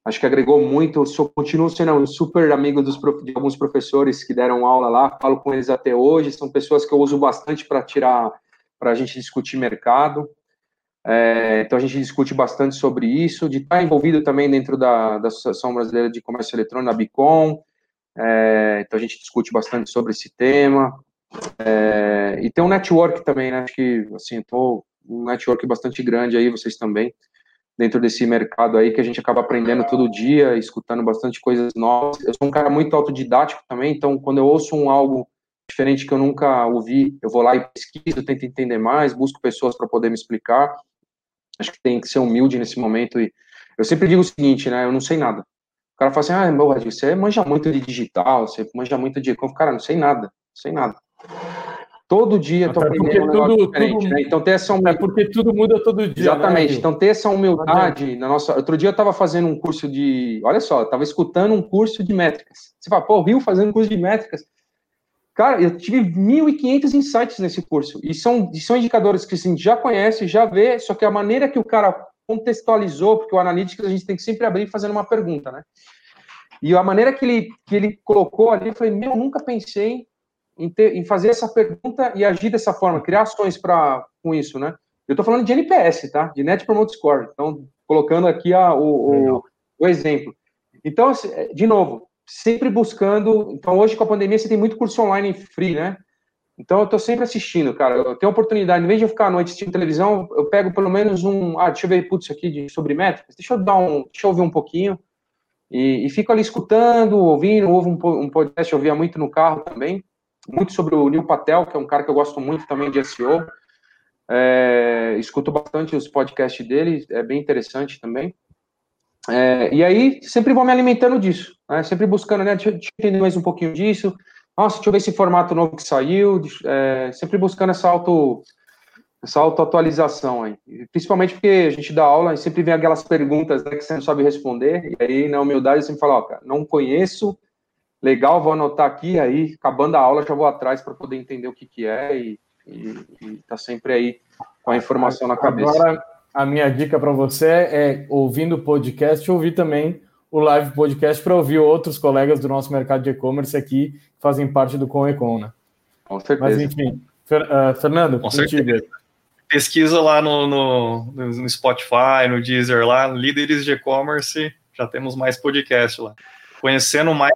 acho que agregou muito. Sou, continuo sendo um super amigo dos, de alguns professores que deram aula lá, falo com eles até hoje. São pessoas que eu uso bastante para tirar, para a gente discutir mercado. É, então a gente discute bastante sobre isso, de estar envolvido também dentro da, da Associação Brasileira de Comércio Eletrônico, da Bicom. É, então a gente discute bastante sobre esse tema. É, e tem um network também, né? Acho que, assim, tô um network bastante grande aí, vocês também, dentro desse mercado aí, que a gente acaba aprendendo todo dia, escutando bastante coisas novas. Eu sou um cara muito autodidático também, então quando eu ouço um algo diferente que eu nunca ouvi, eu vou lá e pesquiso, tento entender mais, busco pessoas para poder me explicar. Acho que tem que ser humilde nesse momento e eu sempre digo o seguinte, né? Eu não sei nada. O cara fala assim, ah, meu, você manja muito de digital, você manja muito de... Cara, não sei nada, não sei nada. Todo dia tô aprendendo um tudo, diferente, tudo, né? Então ter essa humildade. É porque tudo muda todo dia. Exatamente. Né? Então ter essa humildade na nossa. Outro dia eu estava fazendo um curso de. Olha só, eu estava escutando um curso de métricas. Você fala, pô, Rio fazendo curso de métricas. Cara, eu tive 1.500 insights nesse curso. E são, e são indicadores que a gente já conhece, já vê, só que a maneira que o cara contextualizou, porque o Analytics a gente tem que sempre abrir fazendo uma pergunta, né? E a maneira que ele, que ele colocou ali, eu falei, meu, nunca pensei em, ter, em fazer essa pergunta e agir dessa forma, criar ações para com isso, né? Eu estou falando de NPS, tá? De Net Promote Score. Então, colocando aqui a, o, o, o, exemplo. Então, assim, de novo, sempre buscando. Então, hoje com a pandemia, você tem muito curso online free, né? Então eu tô sempre assistindo, cara. Eu tenho oportunidade, em vez de eu ficar à noite assistindo televisão, eu pego pelo menos um. Ah, deixa eu ver, putz, aqui de, sobre métricas, deixa eu dar um. Deixa eu ouvir um pouquinho. E, e fico ali escutando, ouvindo, ouvo um, um podcast, eu ouvia muito no carro também. Muito sobre o Neil Patel, que é um cara que eu gosto muito também de SEO. É, escuto bastante os podcasts dele, é bem interessante também. É, e aí, sempre vou me alimentando disso, né? sempre buscando, né? Deixa, deixa, eu entender mais um pouquinho disso. Nossa, deixa eu ver esse formato novo que saiu. É, sempre buscando essa auto essa autoatualização aí. Principalmente porque a gente dá aula e sempre vem aquelas perguntas né, que você não sabe responder. E aí, na humildade, você sempre fala, ó, cara, não conheço, legal, vou anotar aqui, aí, acabando a aula, já vou atrás para poder entender o que, que é e e, e tá sempre aí com a informação na cabeça. Agora, a minha dica para você é, ouvindo o podcast, ouvir também o live podcast para ouvir outros colegas do nosso mercado de e-commerce aqui que fazem parte do Conecon, né? Com certeza. Mas enfim, Fer, uh, Fernando, com certeza. Pesquisa lá no, no, no, Spotify, no Deezer, lá, líderes de e-commerce, já temos mais podcast lá. Conhecendo mais,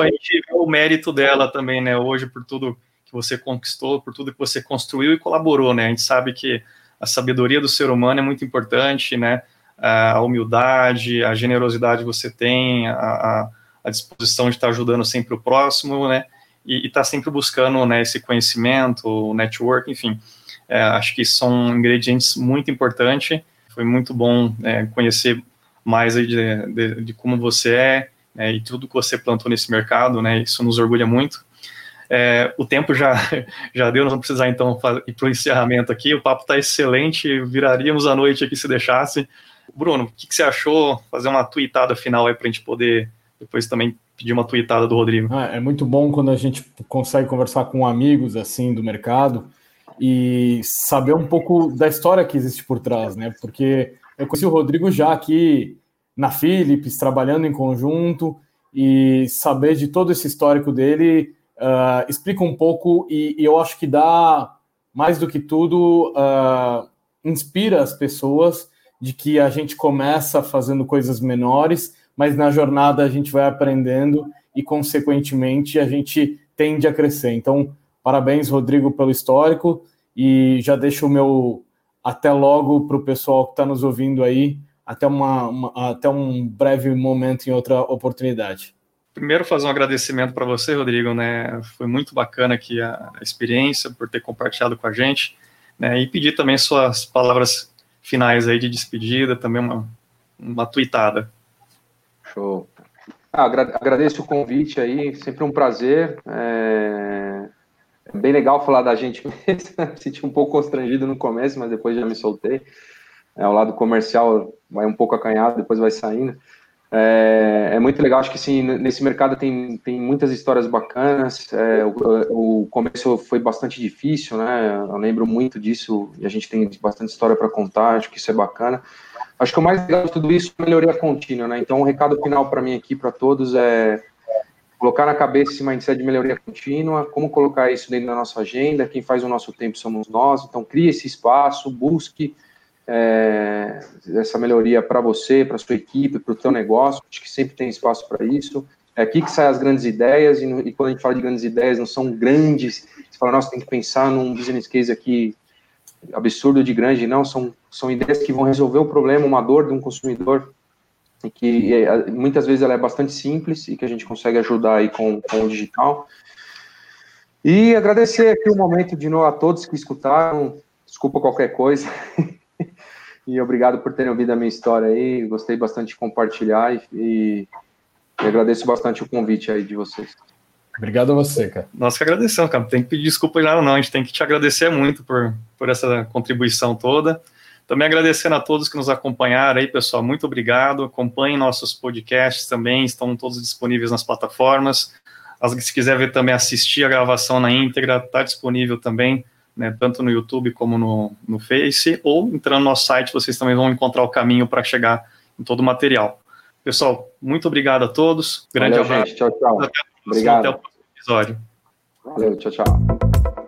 a gente vê o mérito dela também, né? Hoje, por tudo que você conquistou, por tudo que você construiu e colaborou, né? A gente sabe que a sabedoria do ser humano é muito importante, né? A humildade, a generosidade que você tem, a, a disposição de estar ajudando sempre o próximo, né? E estar tá sempre buscando né, esse conhecimento, o network, enfim. É, acho que são ingredientes muito importantes. Foi muito bom é, conhecer mais de, de, de, como você é né, e tudo que você plantou nesse mercado, né? Isso nos orgulha muito. É, o tempo já, já deu, nós vamos precisar então ir para o encerramento aqui. O papo está excelente, viraríamos a noite aqui se deixasse. Bruno, o que, que você achou? Fazer uma tweetada final aí para a gente poder depois também pedir uma tweetada do Rodrigo. Ah, é muito bom quando a gente consegue conversar com amigos assim do mercado e saber um pouco da história que existe por trás, né? Porque eu conheci o Rodrigo já aqui na Philips, trabalhando em conjunto, e saber de todo esse histórico dele uh, explica um pouco e, e, eu acho que dá, mais do que tudo, uh, inspira as pessoas de que a gente começa fazendo coisas menores, mas na jornada a gente vai aprendendo e, consequentemente, a gente tende a crescer. Então, parabéns, Rodrigo, pelo histórico e já deixo o meu até logo para o pessoal que está nos ouvindo aí, até, uma, uma, até um breve momento em outra oportunidade primeiro fazer um agradecimento para você, Rodrigo, né? Foi muito bacana aqui a, experiência por ter compartilhado com a gente, né? E pedir também suas palavras finais aí de despedida, também uma uma tweetada. Show. Ah, agradeço o convite aí, sempre um prazer. É... é bem legal falar da gente mesmo. Senti um pouco constrangido no começo, mas depois já me soltei. É, o lado comercial vai um pouco acanhado, depois vai saindo. É, é, muito legal, acho que sim, nesse mercado tem, tem muitas histórias bacanas. É, o, o, começo foi bastante difícil, né? Eu lembro muito disso e a gente tem bastante história para contar, acho que isso é bacana. Acho que o mais legal de tudo isso é melhoria contínua, né? Então, o recado final para mim aqui, para todos, é colocar na cabeça esse mindset de melhoria contínua, como colocar isso dentro da nossa agenda, quem faz o nosso tempo somos nós, então crie esse espaço, busque é, essa melhoria para você, para sua equipe, para o seu negócio. Acho que sempre tem espaço para isso. É aqui que saem as grandes ideias, e, e, quando a gente fala de grandes ideias, não são grandes. Você fala, nossa, tem que pensar num business case aqui absurdo de grande, não. São, são ideias que vão resolver o problema, uma dor de um consumidor, e que muitas vezes ela é bastante simples e que a gente consegue ajudar aí com, com o digital. E agradecer aqui o momento de novo a todos que escutaram. Desculpa qualquer coisa. e obrigado por terem ouvido a minha história aí. Gostei bastante de compartilhar e, e, e agradeço bastante o convite aí de vocês. Obrigado a você, cara. Nós que agradecemos, cara. Tem que pedir desculpa já não, a gente tem que te agradecer muito por, por essa contribuição toda. Também agradecendo a todos que nos acompanharam aí, pessoal. Muito obrigado. Acompanhem nossos podcasts também, estão todos disponíveis nas plataformas. Se quiser ver também, assistir a gravação na íntegra, está disponível também né, tanto no YouTube como no, no Face, ou entrando no nosso site, vocês também vão encontrar o caminho para chegar em todo o material. Pessoal, muito obrigado a todos. Grande Valeu, abraço. Gente. Tchau, tchau. Até, obrigado. Até o próximo episódio. Valeu, tchau, tchau.